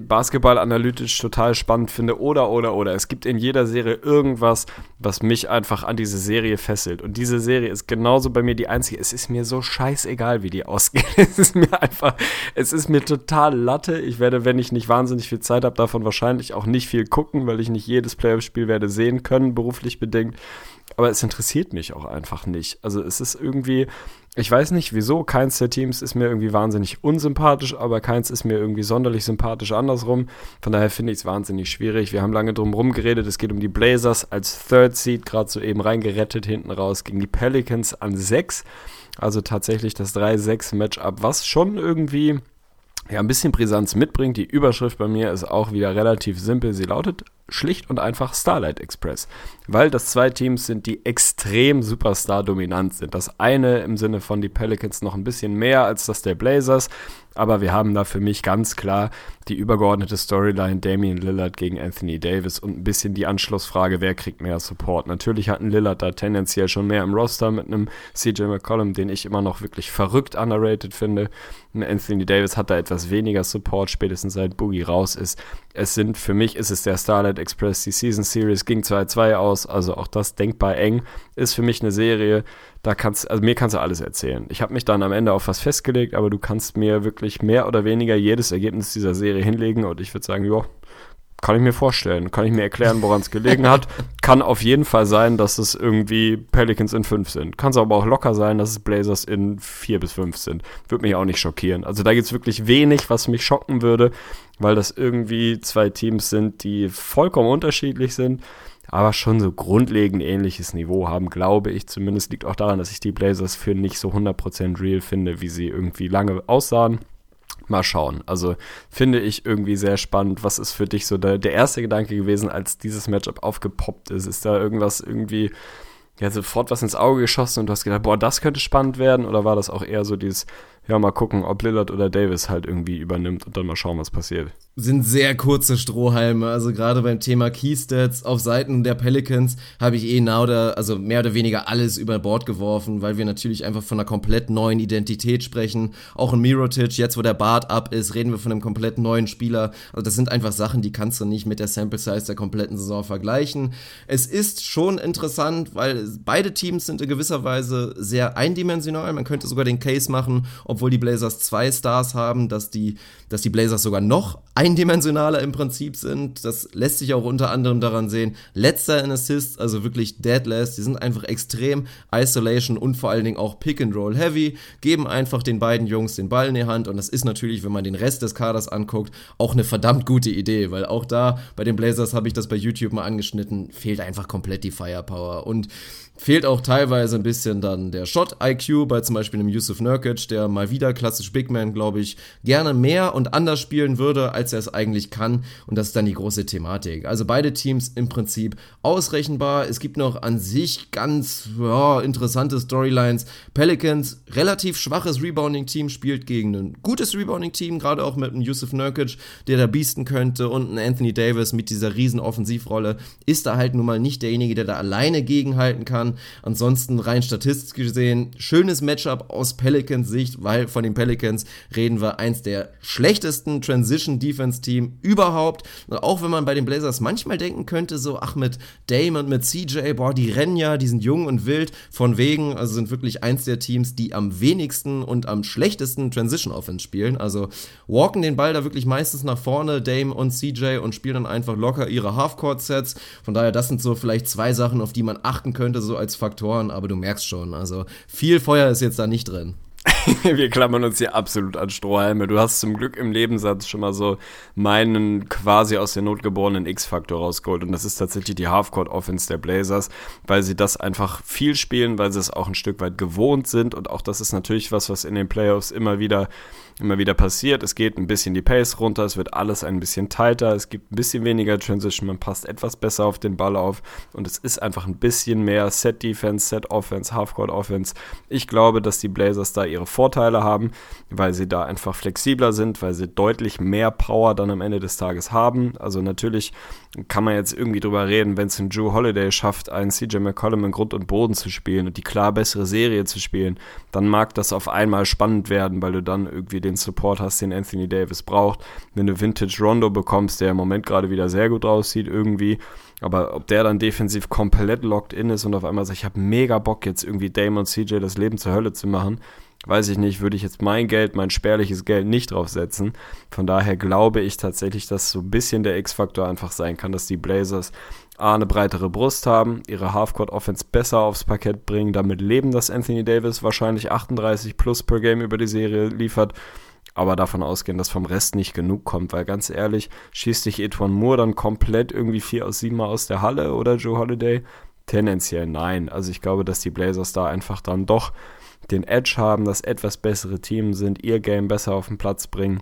Basketball analytisch total spannend finde oder oder oder. Es gibt in jeder Serie irgendwas, was mich einfach an diese Serie fesselt. Und diese Serie ist genauso bei mir die einzige. Es ist mir so scheißegal, wie die ausgeht. Es ist mir einfach, es ist mir total Latte. Ich werde, wenn ich nicht wahnsinnig viel Zeit habe, davon wahrscheinlich auch nicht viel gucken, weil ich nicht jedes Playoff-Spiel werde sehen können, beruflich bedingt. Aber es interessiert mich auch einfach nicht. Also es ist irgendwie, ich weiß nicht wieso, keins der Teams ist mir irgendwie wahnsinnig unsympathisch, aber keins ist mir irgendwie sonderlich sympathisch andersrum. Von daher finde ich es wahnsinnig schwierig. Wir haben lange drum herum geredet. Es geht um die Blazers als Third Seed, gerade so eben reingerettet hinten raus gegen die Pelicans an 6. Also tatsächlich das 3-6-Matchup, was schon irgendwie ja, ein bisschen Brisanz mitbringt. Die Überschrift bei mir ist auch wieder relativ simpel. Sie lautet schlicht und einfach Starlight Express. Weil das zwei Teams sind, die extrem Superstar-dominant sind. Das eine im Sinne von die Pelicans noch ein bisschen mehr als das der Blazers. Aber wir haben da für mich ganz klar die übergeordnete Storyline Damian Lillard gegen Anthony Davis und ein bisschen die Anschlussfrage, wer kriegt mehr Support. Natürlich hat ein Lillard da tendenziell schon mehr im Roster mit einem CJ McCollum, den ich immer noch wirklich verrückt underrated finde. Und Anthony Davis hat da etwas weniger Support, spätestens seit Boogie raus ist. Es sind, für mich ist es der Starlight Express, die Season Series ging 2-2 aus, also auch das denkbar eng, ist für mich eine Serie, da kannst, also mir kannst du alles erzählen. Ich habe mich dann am Ende auf was festgelegt, aber du kannst mir wirklich mehr oder weniger jedes Ergebnis dieser Serie hinlegen und ich würde sagen, ja, Kann ich mir vorstellen. Kann ich mir erklären, woran es gelegen hat. Kann auf jeden Fall sein, dass es irgendwie Pelicans in 5 sind. Kann es aber auch locker sein, dass es Blazers in 4 bis 5 sind. Würde mich auch nicht schockieren. Also da gibt es wirklich wenig, was mich schocken würde, weil das irgendwie zwei Teams sind, die vollkommen unterschiedlich sind, aber schon so grundlegend ähnliches Niveau haben, glaube ich. Zumindest liegt auch daran, dass ich die Blazers für nicht so 100% real finde, wie sie irgendwie lange aussahen. Mal schauen. Also finde ich irgendwie sehr spannend. Was ist für dich so der, der erste Gedanke gewesen, als dieses Matchup aufgepoppt ist? Ist da irgendwas irgendwie ja, sofort was ins Auge geschossen und du hast gedacht, boah, das könnte spannend werden? Oder war das auch eher so dieses, ja, mal gucken, ob Lillard oder Davis halt irgendwie übernimmt und dann mal schauen, was passiert. Sind sehr kurze Strohhalme. Also gerade beim Thema Keystats auf Seiten der Pelicans habe ich eh oder, also mehr oder weniger alles über Bord geworfen, weil wir natürlich einfach von einer komplett neuen Identität sprechen. Auch in Mirotic, jetzt wo der Bart ab ist, reden wir von einem komplett neuen Spieler. Also das sind einfach Sachen, die kannst du nicht mit der Sample Size der kompletten Saison vergleichen. Es ist schon interessant, weil beide Teams sind in gewisser Weise sehr eindimensional. Man könnte sogar den Case machen, ob obwohl die Blazers zwei Stars haben, dass die, dass die Blazers sogar noch eindimensionaler im Prinzip sind. Das lässt sich auch unter anderem daran sehen. Letzter in Assists, also wirklich deadless. Die sind einfach extrem Isolation und vor allen Dingen auch Pick and Roll heavy, geben einfach den beiden Jungs den Ball in die Hand und das ist natürlich, wenn man den Rest des Kaders anguckt, auch eine verdammt gute Idee, weil auch da bei den Blazers habe ich das bei YouTube mal angeschnitten, fehlt einfach komplett die Firepower und Fehlt auch teilweise ein bisschen dann der Shot-IQ bei zum Beispiel einem Yusuf Nurkic, der mal wieder klassisch Big Man, glaube ich, gerne mehr und anders spielen würde, als er es eigentlich kann. Und das ist dann die große Thematik. Also beide Teams im Prinzip ausrechenbar. Es gibt noch an sich ganz ja, interessante Storylines. Pelicans, relativ schwaches Rebounding-Team, spielt gegen ein gutes Rebounding-Team, gerade auch mit einem Yusuf Nurkic, der da biesten könnte, und ein Anthony Davis mit dieser riesen Offensivrolle. Ist da halt nun mal nicht derjenige, der da alleine gegenhalten kann kann. Ansonsten rein statistisch gesehen, schönes Matchup aus Pelicans Sicht, weil von den Pelicans reden wir eins der schlechtesten Transition Defense Team überhaupt. Und auch wenn man bei den Blazers manchmal denken könnte, so, ach, mit Dame und mit CJ, boah, die rennen ja, die sind jung und wild, von wegen, also sind wirklich eins der Teams, die am wenigsten und am schlechtesten Transition Offense spielen. Also walken den Ball da wirklich meistens nach vorne, Dame und CJ, und spielen dann einfach locker ihre Halfcourt-Sets. Von daher, das sind so vielleicht zwei Sachen, auf die man achten könnte, so als Faktoren, aber du merkst schon, also viel Feuer ist jetzt da nicht drin. Wir klammern uns hier absolut an Strohhalme. Du hast zum Glück im Nebensatz schon mal so meinen quasi aus der Not geborenen X-Faktor rausgeholt. Und das ist tatsächlich die Halfcourt-Offense der Blazers, weil sie das einfach viel spielen, weil sie es auch ein Stück weit gewohnt sind. Und auch das ist natürlich was, was in den Playoffs immer wieder immer wieder passiert. Es geht ein bisschen die Pace runter, es wird alles ein bisschen tighter, es gibt ein bisschen weniger Transition, man passt etwas besser auf den Ball auf und es ist einfach ein bisschen mehr Set Defense, Set Offense, Halfcourt Offense. Ich glaube, dass die Blazers da ihre Vorteile haben, weil sie da einfach flexibler sind, weil sie deutlich mehr Power dann am Ende des Tages haben. Also natürlich kann man jetzt irgendwie drüber reden, wenn es ein Drew Holiday schafft, einen CJ McCollum in Grund und Boden zu spielen und die klar bessere Serie zu spielen, dann mag das auf einmal spannend werden, weil du dann irgendwie den Support hast, den Anthony Davis braucht. Wenn du Vintage Rondo bekommst, der im Moment gerade wieder sehr gut aussieht irgendwie, aber ob der dann defensiv komplett locked in ist und auf einmal sagt, ich habe mega Bock jetzt irgendwie Damon CJ das Leben zur Hölle zu machen, weiß ich nicht, würde ich jetzt mein Geld, mein spärliches Geld nicht draufsetzen. Von daher glaube ich tatsächlich, dass so ein bisschen der X-Faktor einfach sein kann, dass die Blazers A, eine breitere Brust haben, ihre Halfcourt-Offense besser aufs Parkett bringen, damit leben, dass Anthony Davis wahrscheinlich 38 plus per Game über die Serie liefert, aber davon ausgehen, dass vom Rest nicht genug kommt, weil ganz ehrlich, schießt dich Etwan Moore dann komplett irgendwie 4 aus 7 Mal aus der Halle oder Joe Holiday? Tendenziell nein. Also ich glaube, dass die Blazers da einfach dann doch den Edge haben, das etwas bessere Team sind, ihr Game besser auf den Platz bringen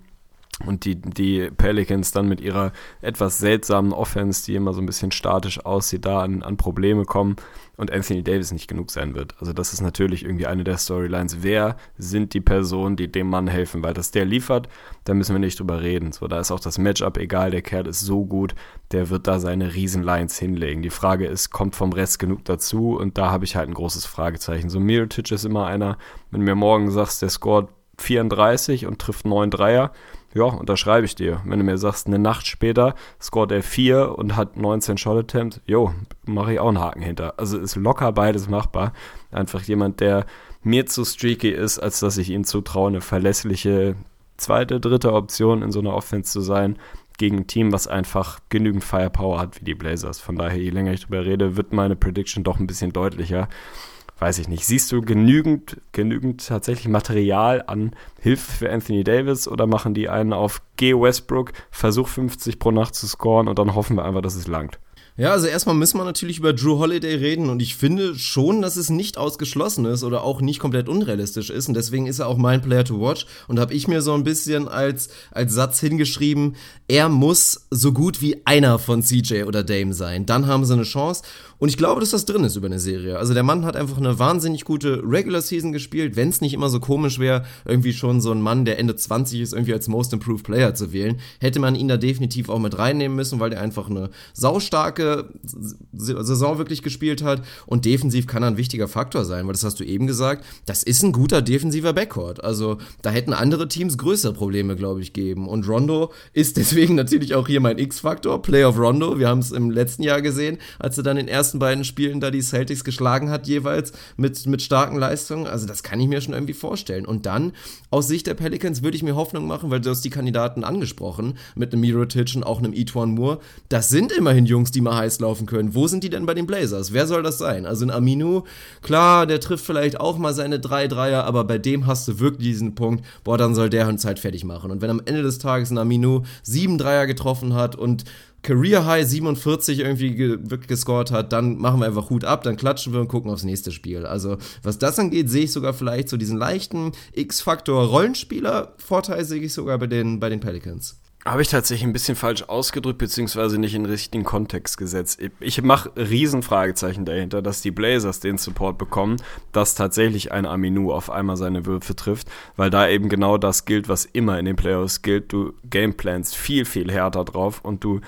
und die, die Pelicans dann mit ihrer etwas seltsamen Offense, die immer so ein bisschen statisch aussieht, da an, an Probleme kommen und Anthony Davis nicht genug sein wird. Also das ist natürlich irgendwie eine der Storylines. Wer sind die Personen, die dem Mann helfen? Weil das der liefert, da müssen wir nicht drüber reden. So, da ist auch das Matchup egal, der Kerl ist so gut, der wird da seine Riesenlines hinlegen. Die Frage ist, kommt vom Rest genug dazu? Und da habe ich halt ein großes Fragezeichen. So Mirotic ist immer einer, wenn du mir morgen sagst, der scored 34 und trifft 9 Dreier, ja, unterschreibe ich dir. Wenn du mir sagst, eine Nacht später scoret er 4 und hat 19 Shot Attempts, jo, mache ich auch einen Haken hinter. Also ist locker beides machbar. Einfach jemand, der mir zu streaky ist, als dass ich ihm zutraue, eine verlässliche zweite, dritte Option in so einer Offense zu sein. gegen ein Team, was einfach genügend Firepower hat wie die Blazers. Von daher, je länger ich drüber rede, wird meine Prediction doch ein bisschen deutlicher. Weiß ich nicht. Siehst du genügend, genügend tatsächlich Material an Hilfe für Anthony Davis oder machen die einen auf G. Westbrook, versuch 50 pro Nacht zu scoren und dann hoffen wir einfach, dass es langt? Ja, also erstmal müssen wir natürlich über Drew Holiday reden und ich finde schon, dass es nicht ausgeschlossen ist oder auch nicht komplett unrealistisch ist und deswegen ist er auch mein Player to watch und habe ich mir so ein bisschen als, als Satz hingeschrieben, er muss so gut wie einer von CJ oder Dame sein. Dann haben sie eine Chance und ich glaube, dass das drin ist über eine Serie. Also der Mann hat einfach eine wahnsinnig gute Regular Season gespielt, wenn es nicht immer so komisch wäre, irgendwie schon so ein Mann, der Ende 20 ist, irgendwie als Most Improved Player zu wählen, hätte man ihn da definitiv auch mit reinnehmen müssen, weil der einfach eine saustarke Saison wirklich gespielt hat und defensiv kann er ein wichtiger Faktor sein, weil das hast du eben gesagt, das ist ein guter defensiver Backcourt. Also da hätten andere Teams größere Probleme, glaube ich, geben und Rondo ist deswegen natürlich auch hier mein X-Faktor, Play of Rondo. Wir haben es im letzten Jahr gesehen, als er dann in ersten beiden Spielen da die Celtics geschlagen hat, jeweils mit, mit starken Leistungen. Also das kann ich mir schon irgendwie vorstellen. Und dann, aus Sicht der Pelicans, würde ich mir Hoffnung machen, weil du hast die Kandidaten angesprochen, mit einem Mirotic und auch einem Etuan Moore. Das sind immerhin Jungs, die mal heiß laufen können. Wo sind die denn bei den Blazers? Wer soll das sein? Also ein Aminu, klar, der trifft vielleicht auch mal seine drei Dreier, aber bei dem hast du wirklich diesen Punkt, boah, dann soll der uns halt fertig machen. Und wenn am Ende des Tages ein Aminu sieben Dreier getroffen hat und Career High 47 irgendwie ge gescored hat, dann machen wir einfach Hut ab, dann klatschen wir und gucken aufs nächste Spiel. Also, was das angeht, sehe ich sogar vielleicht so diesen leichten X-Faktor Rollenspieler-Vorteil sehe ich sogar bei den, bei den Pelicans. Habe ich tatsächlich ein bisschen falsch ausgedrückt, beziehungsweise nicht in den richtigen Kontext gesetzt. Ich mache Riesenfragezeichen dahinter, dass die Blazers den Support bekommen, dass tatsächlich ein Aminu auf einmal seine Würfe trifft, weil da eben genau das gilt, was immer in den Playoffs gilt. Du gameplans viel, viel härter drauf und du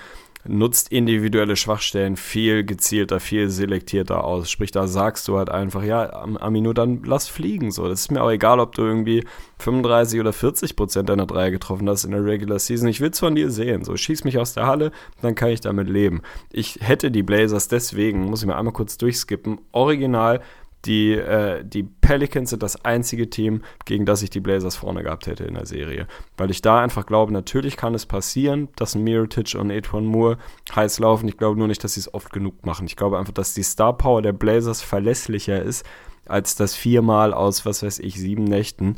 nutzt individuelle Schwachstellen viel gezielter, viel selektierter aus. Sprich, da sagst du halt einfach, ja, Amino, dann lass fliegen. So, das ist mir auch egal, ob du irgendwie 35 oder 40 Prozent deiner Dreier getroffen hast in der Regular Season. Ich will es von dir sehen. So, schieß mich aus der Halle, dann kann ich damit leben. Ich hätte die Blazers deswegen, muss ich mal einmal kurz durchskippen, original die, äh, die Pelicans sind das einzige Team, gegen das ich die Blazers vorne gehabt hätte in der Serie. Weil ich da einfach glaube, natürlich kann es passieren, dass Mirotic und Edwin Moore heiß laufen. Ich glaube nur nicht, dass sie es oft genug machen. Ich glaube einfach, dass die Star Power der Blazers verlässlicher ist, als das viermal aus, was weiß ich, sieben Nächten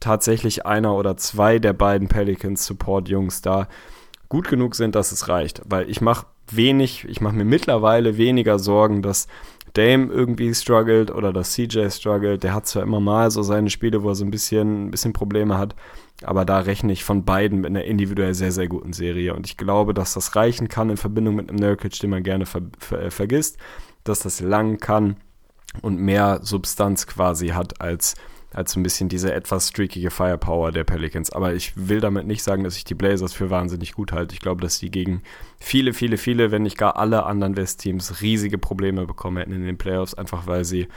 tatsächlich einer oder zwei der beiden Pelicans Support Jungs da gut genug sind, dass es reicht. Weil ich mache wenig, ich mache mir mittlerweile weniger Sorgen, dass Dame irgendwie struggelt oder dass CJ struggelt. Der hat zwar immer mal so seine Spiele, wo er so ein bisschen, ein bisschen Probleme hat, aber da rechne ich von beiden mit einer individuell sehr, sehr guten Serie. Und ich glaube, dass das reichen kann in Verbindung mit einem Nurkic, den man gerne ver ver äh, vergisst, dass das lang kann und mehr Substanz quasi hat als als so ein bisschen diese etwas streakige Firepower der Pelicans. Aber ich will damit nicht sagen, dass ich die Blazers für wahnsinnig gut halte. Ich glaube, dass die gegen viele, viele, viele, wenn nicht gar alle anderen West-Teams riesige Probleme bekommen hätten in den Playoffs, einfach weil sie,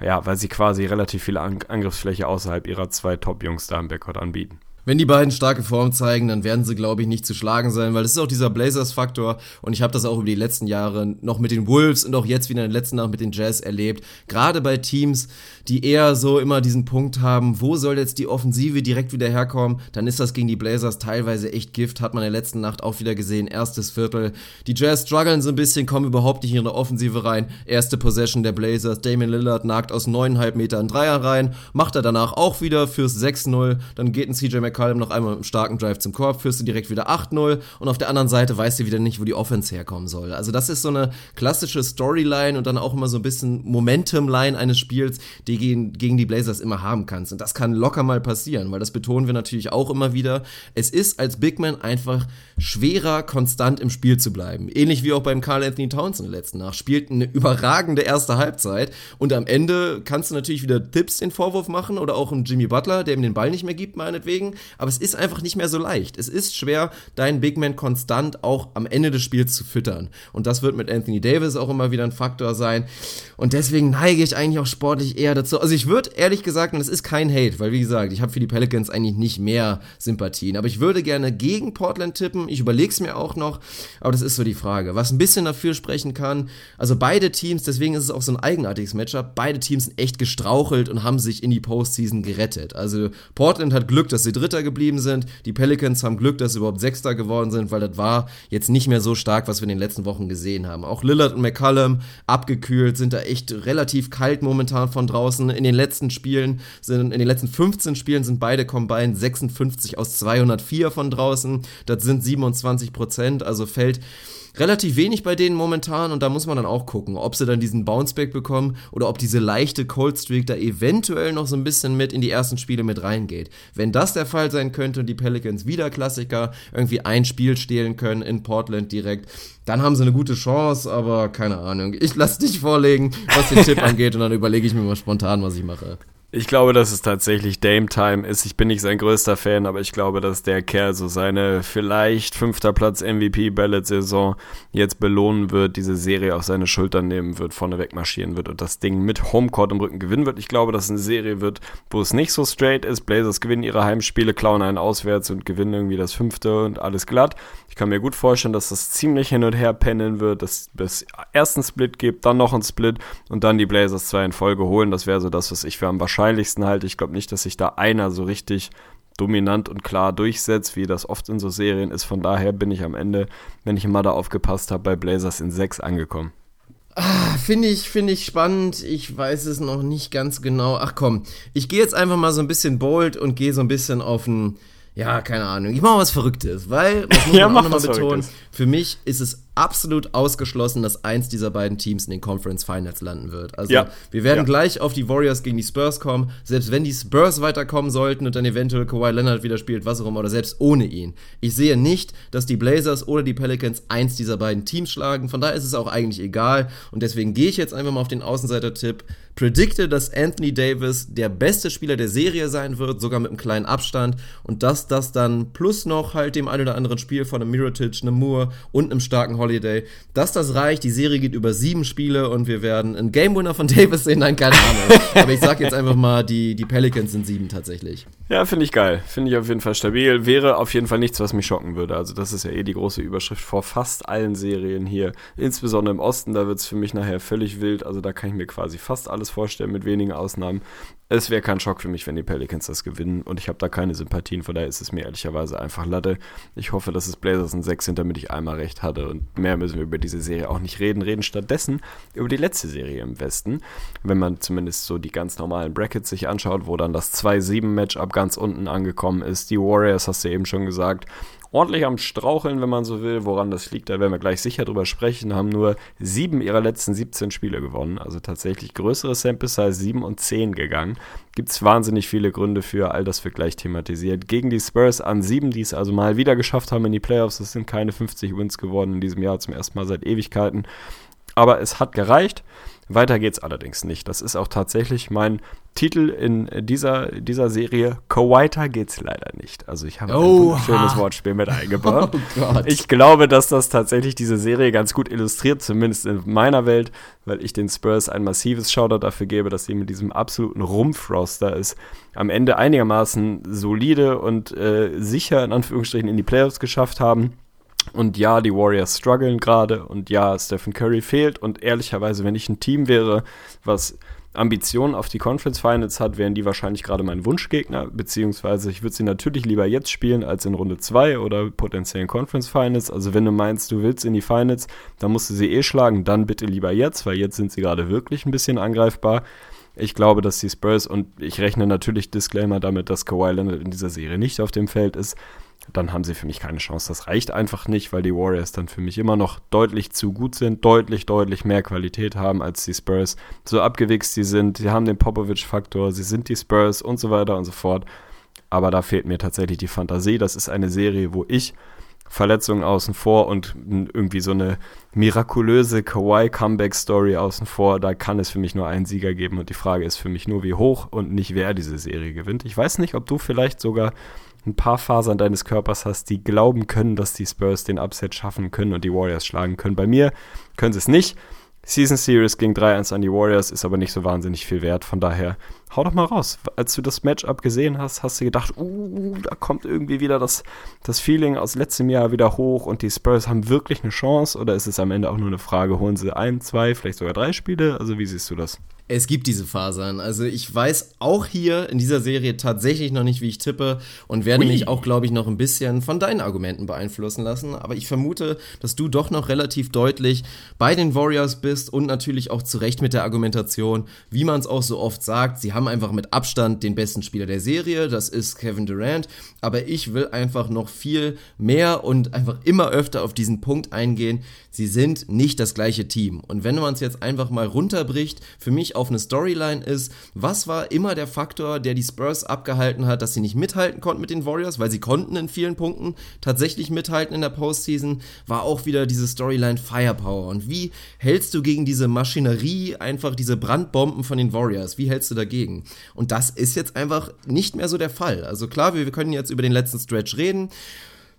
ja, weil sie quasi relativ viel Angriffsfläche außerhalb ihrer zwei Top-Jungs da im Backcourt anbieten. Wenn die beiden starke Form zeigen, dann werden sie, glaube ich, nicht zu schlagen sein, weil das ist auch dieser Blazers-Faktor und ich habe das auch über die letzten Jahre noch mit den Wolves und auch jetzt wieder in der letzten Nacht mit den Jazz erlebt. Gerade bei Teams, die eher so immer diesen Punkt haben, wo soll jetzt die Offensive direkt wieder herkommen, dann ist das gegen die Blazers teilweise echt Gift, hat man in der letzten Nacht auch wieder gesehen, erstes Viertel. Die Jazz strugglen so ein bisschen, kommen überhaupt nicht in ihre Offensive rein. Erste Possession der Blazers, Damian Lillard nagt aus neuneinhalb Metern Dreier rein, macht er danach auch wieder fürs 6-0, dann geht ein CJ McCallum noch einmal mit einem starken Drive zum Korb, führst du direkt wieder 8-0 und auf der anderen Seite weißt du wieder nicht, wo die Offense herkommen soll. Also das ist so eine klassische Storyline und dann auch immer so ein bisschen Momentum-Line eines Spiels, die gegen, gegen die Blazers immer haben kannst. Und das kann locker mal passieren, weil das betonen wir natürlich auch immer wieder. Es ist als Big Man einfach schwerer, konstant im Spiel zu bleiben. Ähnlich wie auch beim Carl Anthony Towns in der letzten Nacht. Spielt eine überragende erste Halbzeit und am Ende kannst du natürlich wieder Tipps den Vorwurf machen oder auch einen Jimmy Butler, der ihm den Ball nicht mehr gibt, meinetwegen. Aber es ist einfach nicht mehr so leicht. Es ist schwer, deinen Big Man konstant auch am Ende des Spiels zu füttern. Und das wird mit Anthony Davis auch immer wieder ein Faktor sein. Und deswegen neige ich eigentlich auch sportlich eher dazu. Also ich würde ehrlich gesagt, und es ist kein Hate, weil wie gesagt, ich habe für die Pelicans eigentlich nicht mehr Sympathien. Aber ich würde gerne gegen Portland tippen. Ich überlege es mir auch noch. Aber das ist so die Frage. Was ein bisschen dafür sprechen kann, also beide Teams, deswegen ist es auch so ein eigenartiges Matchup, beide Teams sind echt gestrauchelt und haben sich in die Postseason gerettet. Also Portland hat Glück, dass sie Dritter Fünfter geblieben sind. Die Pelicans haben Glück, dass sie überhaupt Sechster geworden sind, weil das war jetzt nicht mehr so stark, was wir in den letzten Wochen gesehen haben. Auch Lillard und McCallum abgekühlt, sind da echt relativ kalt momentan von draußen. In den letzten Spielen sind, in den letzten 15 Spielen sind beide combined 56 aus 204 von draußen. Das sind 27 Prozent, also fällt relativ wenig bei denen momentan und da muss man dann auch gucken, ob sie dann diesen Bounceback bekommen oder ob diese leichte Cold Streak da eventuell noch so ein bisschen mit in die ersten Spiele mit reingeht. Wenn das der Fall sein könnte und die Pelicans wieder Klassiker irgendwie ein Spiel stehlen können in Portland direkt, dann haben sie eine gute Chance, aber keine Ahnung. Ich lasse dich vorlegen, was den Tipp angeht und dann überlege ich mir mal spontan, was ich mache. Ich glaube, dass es tatsächlich Dame Time ist. Ich bin nicht sein größter Fan, aber ich glaube, dass der Kerl so seine vielleicht fünfter Platz MVP Ballot Saison jetzt belohnen wird, diese Serie auf seine Schultern nehmen wird, vorneweg marschieren wird und das Ding mit Homecourt im Rücken gewinnen wird. Ich glaube, dass es eine Serie wird, wo es nicht so straight ist. Blazers gewinnen ihre Heimspiele, klauen einen auswärts und gewinnen irgendwie das fünfte und alles glatt. Ich kann mir gut vorstellen, dass das ziemlich hin und her pendeln wird, dass es erst einen Split gibt, dann noch einen Split und dann die Blazers zwei in Folge holen. Das wäre so das, was ich für am wahrscheinlichsten wahrscheinlichsten halte. Ich glaube nicht, dass sich da einer so richtig dominant und klar durchsetzt, wie das oft in so Serien ist. Von daher bin ich am Ende, wenn ich immer da aufgepasst habe, bei Blazers in 6 angekommen. Ah, finde ich, finde ich spannend. Ich weiß es noch nicht ganz genau. Ach komm, ich gehe jetzt einfach mal so ein bisschen bold und gehe so ein bisschen auf ein, ja, keine Ahnung. Ich mache was Verrücktes, weil, das muss man ja, auch nochmal betonen, für mich ist es absolut ausgeschlossen, dass eins dieser beiden Teams in den Conference Finals landen wird. Also ja. wir werden ja. gleich auf die Warriors gegen die Spurs kommen. Selbst wenn die Spurs weiterkommen sollten und dann eventuell Kawhi Leonard wieder spielt, was auch immer, oder selbst ohne ihn. Ich sehe nicht, dass die Blazers oder die Pelicans eins dieser beiden Teams schlagen. Von daher ist es auch eigentlich egal. Und deswegen gehe ich jetzt einfach mal auf den Außenseiter-Tipp. Predikte, dass Anthony Davis der beste Spieler der Serie sein wird, sogar mit einem kleinen Abstand. Und dass das dann plus noch halt dem ein oder anderen Spiel von einem Mirotic, einem Moore und einem starken Holiday, dass das reicht. Die Serie geht über sieben Spiele und wir werden einen Game Winner von Davis sehen. Nein, keine Ahnung. Aber ich sag jetzt einfach mal, die, die Pelicans sind sieben tatsächlich. Ja, finde ich geil. Finde ich auf jeden Fall stabil. Wäre auf jeden Fall nichts, was mich schocken würde. Also, das ist ja eh die große Überschrift vor fast allen Serien hier. Insbesondere im Osten, da wird es für mich nachher völlig wild. Also, da kann ich mir quasi fast alles vorstellen, mit wenigen Ausnahmen. Es wäre kein Schock für mich, wenn die Pelicans das gewinnen. Und ich habe da keine Sympathien. Von daher ist es mir ehrlicherweise einfach Latte. Ich hoffe, dass es Blazers in 6 sind, damit ich einmal recht hatte. Und mehr müssen wir über diese Serie auch nicht reden. Reden stattdessen über die letzte Serie im Westen. Wenn man zumindest so die ganz normalen Brackets sich anschaut, wo dann das 2-7-Matchup ganz unten angekommen ist. Die Warriors, hast du eben schon gesagt, ordentlich am Straucheln, wenn man so will. Woran das liegt, da werden wir gleich sicher drüber sprechen. Haben nur sieben ihrer letzten 17 Spiele gewonnen. Also tatsächlich größere Sample Size 7 und 10 gegangen. Gibt es wahnsinnig viele Gründe für, all das wird gleich thematisiert. Gegen die Spurs an 7, die es also mal wieder geschafft haben in die Playoffs. Es sind keine 50 Wins geworden in diesem Jahr zum ersten Mal seit Ewigkeiten. Aber es hat gereicht. Weiter geht's allerdings nicht. Das ist auch tatsächlich mein Titel in dieser, dieser Serie. Co-Weiter geht's leider nicht. Also ich habe oh, ein schönes Wortspiel mit eingebaut. Oh ich glaube, dass das tatsächlich diese Serie ganz gut illustriert, zumindest in meiner Welt, weil ich den Spurs ein massives Shoutout dafür gebe, dass sie mit diesem absoluten Rumpfroster ist, am Ende einigermaßen solide und äh, sicher in Anführungsstrichen in die Playoffs geschafft haben und ja, die Warriors strugglen gerade und ja, Stephen Curry fehlt und ehrlicherweise, wenn ich ein Team wäre, was Ambitionen auf die Conference Finals hat, wären die wahrscheinlich gerade mein Wunschgegner, beziehungsweise ich würde sie natürlich lieber jetzt spielen als in Runde 2 oder potenziellen Conference Finals. Also wenn du meinst, du willst in die Finals, dann musst du sie eh schlagen, dann bitte lieber jetzt, weil jetzt sind sie gerade wirklich ein bisschen angreifbar. Ich glaube, dass die Spurs und ich rechne natürlich Disclaimer damit, dass Kawhi Leonard in dieser Serie nicht auf dem Feld ist, dann haben sie für mich keine Chance. Das reicht einfach nicht, weil die Warriors dann für mich immer noch deutlich zu gut sind, deutlich, deutlich mehr Qualität haben als die Spurs. So abgewichst sie sind, sie haben den Popovich-Faktor, sie sind die Spurs und so weiter und so fort. Aber da fehlt mir tatsächlich die Fantasie. Das ist eine Serie, wo ich Verletzungen außen vor und irgendwie so eine mirakulöse Kawaii-Comeback-Story außen vor. Da kann es für mich nur einen Sieger geben und die Frage ist für mich nur, wie hoch und nicht wer diese Serie gewinnt. Ich weiß nicht, ob du vielleicht sogar ein paar Fasern deines Körpers hast, die glauben können, dass die Spurs den Upset schaffen können und die Warriors schlagen können. Bei mir können sie es nicht. Season Series ging 3-1 an die Warriors, ist aber nicht so wahnsinnig viel wert. Von daher, hau doch mal raus. Als du das Matchup gesehen hast, hast du gedacht, uh, da kommt irgendwie wieder das, das Feeling aus letztem Jahr wieder hoch und die Spurs haben wirklich eine Chance? Oder ist es am Ende auch nur eine Frage, holen sie ein, zwei, vielleicht sogar drei Spiele? Also wie siehst du das? Es gibt diese Fasern. Also ich weiß auch hier in dieser Serie tatsächlich noch nicht, wie ich tippe und werde Ui. mich auch, glaube ich, noch ein bisschen von deinen Argumenten beeinflussen lassen. Aber ich vermute, dass du doch noch relativ deutlich bei den Warriors bist und natürlich auch zu Recht mit der Argumentation, wie man es auch so oft sagt, sie haben einfach mit Abstand den besten Spieler der Serie, das ist Kevin Durant. Aber ich will einfach noch viel mehr und einfach immer öfter auf diesen Punkt eingehen. Sie sind nicht das gleiche Team. Und wenn man es jetzt einfach mal runterbricht, für mich auf eine Storyline ist, was war immer der Faktor, der die Spurs abgehalten hat, dass sie nicht mithalten konnten mit den Warriors, weil sie konnten in vielen Punkten tatsächlich mithalten in der Postseason, war auch wieder diese Storyline Firepower. Und wie hältst du gegen diese Maschinerie, einfach diese Brandbomben von den Warriors, wie hältst du dagegen? Und das ist jetzt einfach nicht mehr so der Fall. Also klar, wir, wir können jetzt über den letzten Stretch reden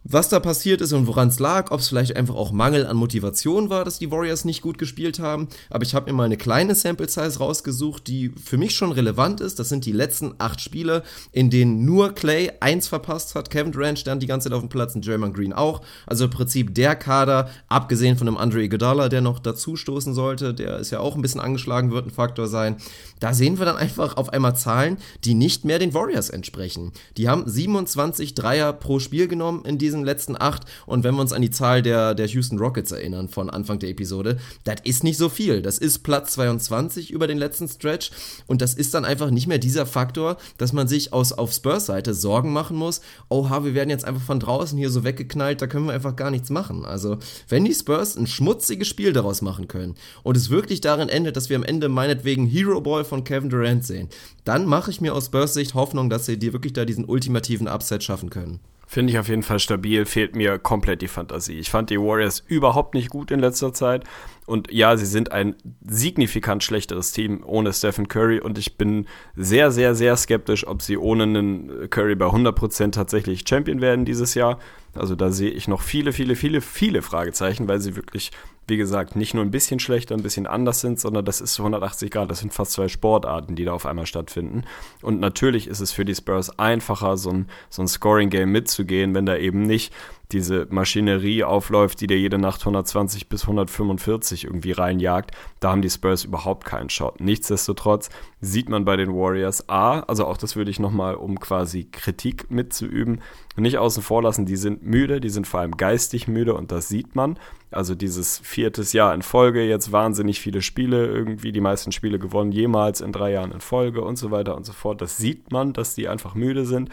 was da passiert ist und woran es lag, ob es vielleicht einfach auch Mangel an Motivation war, dass die Warriors nicht gut gespielt haben. Aber ich habe mir mal eine kleine Sample Size rausgesucht, die für mich schon relevant ist. Das sind die letzten acht Spiele, in denen nur Clay eins verpasst hat. Kevin Durant stand die ganze Zeit auf dem Platz und German Green auch. Also im Prinzip der Kader, abgesehen von dem Andre Iguodala, der noch dazu stoßen sollte, der ist ja auch ein bisschen angeschlagen, wird ein Faktor sein. Da sehen wir dann einfach auf einmal Zahlen, die nicht mehr den Warriors entsprechen. Die haben 27 Dreier pro Spiel genommen in diesem diesen letzten acht. Und wenn wir uns an die Zahl der, der Houston Rockets erinnern von Anfang der Episode, das ist nicht so viel. Das ist Platz 22 über den letzten Stretch. Und das ist dann einfach nicht mehr dieser Faktor, dass man sich aus, auf Spurs Seite Sorgen machen muss. Oha, wir werden jetzt einfach von draußen hier so weggeknallt, da können wir einfach gar nichts machen. Also, wenn die Spurs ein schmutziges Spiel daraus machen können und es wirklich darin endet, dass wir am Ende meinetwegen Hero Ball von Kevin Durant sehen, dann mache ich mir aus Spurs Sicht Hoffnung, dass sie dir wirklich da diesen ultimativen Upset schaffen können. Finde ich auf jeden Fall stabil, fehlt mir komplett die Fantasie. Ich fand die Warriors überhaupt nicht gut in letzter Zeit. Und ja, sie sind ein signifikant schlechteres Team ohne Stephen Curry. Und ich bin sehr, sehr, sehr skeptisch, ob sie ohne einen Curry bei 100% tatsächlich Champion werden dieses Jahr. Also da sehe ich noch viele, viele, viele, viele Fragezeichen, weil sie wirklich wie gesagt, nicht nur ein bisschen schlechter, ein bisschen anders sind, sondern das ist 180 Grad. Das sind fast zwei Sportarten, die da auf einmal stattfinden. Und natürlich ist es für die Spurs einfacher, so ein, so ein Scoring-Game mitzugehen, wenn da eben nicht diese Maschinerie aufläuft, die dir jede Nacht 120 bis 145 irgendwie reinjagt, da haben die Spurs überhaupt keinen Shot. Nichtsdestotrotz sieht man bei den Warriors A, also auch das würde ich nochmal, um quasi Kritik mitzuüben, nicht außen vor lassen, die sind müde, die sind vor allem geistig müde und das sieht man. Also dieses viertes Jahr in Folge, jetzt wahnsinnig viele Spiele, irgendwie die meisten Spiele gewonnen, jemals in drei Jahren in Folge und so weiter und so fort. Das sieht man, dass die einfach müde sind.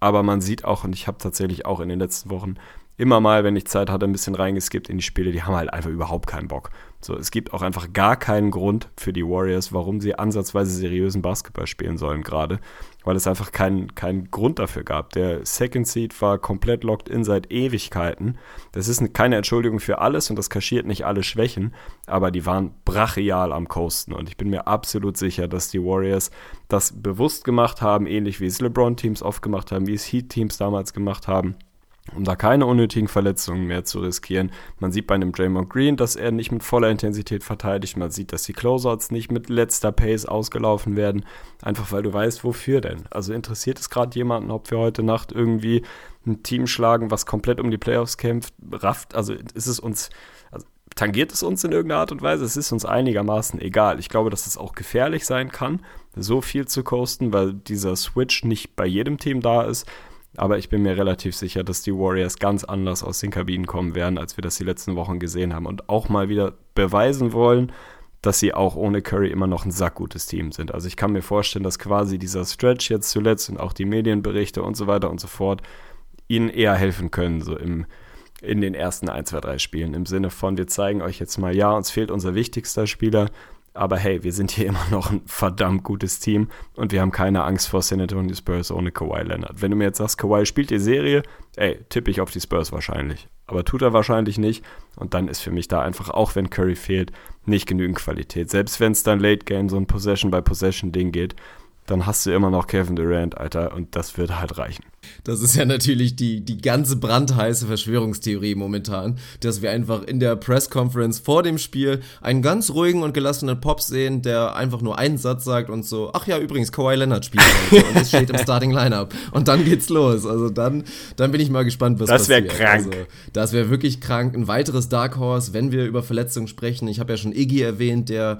Aber man sieht auch, und ich habe tatsächlich auch in den letzten Wochen immer mal, wenn ich Zeit hatte, ein bisschen reingeskippt in die Spiele, die haben halt einfach überhaupt keinen Bock. So, es gibt auch einfach gar keinen Grund für die Warriors, warum sie ansatzweise seriösen Basketball spielen sollen gerade, weil es einfach keinen keinen Grund dafür gab. Der Second Seed war komplett locked in seit Ewigkeiten. Das ist keine Entschuldigung für alles und das kaschiert nicht alle Schwächen, aber die waren brachial am Coasten und ich bin mir absolut sicher, dass die Warriors das bewusst gemacht haben, ähnlich wie es LeBron-Teams oft gemacht haben, wie es Heat-Teams damals gemacht haben um da keine unnötigen Verletzungen mehr zu riskieren. Man sieht bei einem Draymond Green, dass er nicht mit voller Intensität verteidigt. Man sieht, dass die Closeouts nicht mit letzter Pace ausgelaufen werden. Einfach weil du weißt, wofür denn. Also interessiert es gerade jemanden, ob wir heute Nacht irgendwie ein Team schlagen, was komplett um die Playoffs kämpft, rafft. Also ist es uns, also tangiert es uns in irgendeiner Art und Weise? Es ist uns einigermaßen egal. Ich glaube, dass es auch gefährlich sein kann, so viel zu coasten, weil dieser Switch nicht bei jedem Team da ist. Aber ich bin mir relativ sicher, dass die Warriors ganz anders aus den Kabinen kommen werden, als wir das die letzten Wochen gesehen haben. Und auch mal wieder beweisen wollen, dass sie auch ohne Curry immer noch ein sackgutes Team sind. Also ich kann mir vorstellen, dass quasi dieser Stretch jetzt zuletzt und auch die Medienberichte und so weiter und so fort ihnen eher helfen können, so im, in den ersten 1, 2, 3 Spielen. Im Sinne von, wir zeigen euch jetzt mal, ja, uns fehlt unser wichtigster Spieler, aber hey, wir sind hier immer noch ein verdammt gutes Team und wir haben keine Angst vor San Antonio Spurs ohne Kawhi Leonard. Wenn du mir jetzt sagst, Kawhi spielt die Serie, ey, tippe ich auf die Spurs wahrscheinlich. Aber tut er wahrscheinlich nicht. Und dann ist für mich da einfach, auch wenn Curry fehlt, nicht genügend Qualität. Selbst wenn es dann Late Game so ein Possession-by-Possession-Ding geht, dann hast du immer noch Kevin Durant, Alter, und das wird halt reichen. Das ist ja natürlich die, die ganze brandheiße Verschwörungstheorie momentan, dass wir einfach in der Press-Conference vor dem Spiel einen ganz ruhigen und gelassenen Pop sehen, der einfach nur einen Satz sagt und so, ach ja, übrigens, Kawhi Leonard spielt heute und es steht im Starting Lineup. Und dann geht's los. Also dann, dann bin ich mal gespannt, was das passiert. Das wäre krank. Also, das wäre wirklich krank. Ein weiteres Dark Horse, wenn wir über Verletzungen sprechen. Ich habe ja schon Iggy erwähnt, der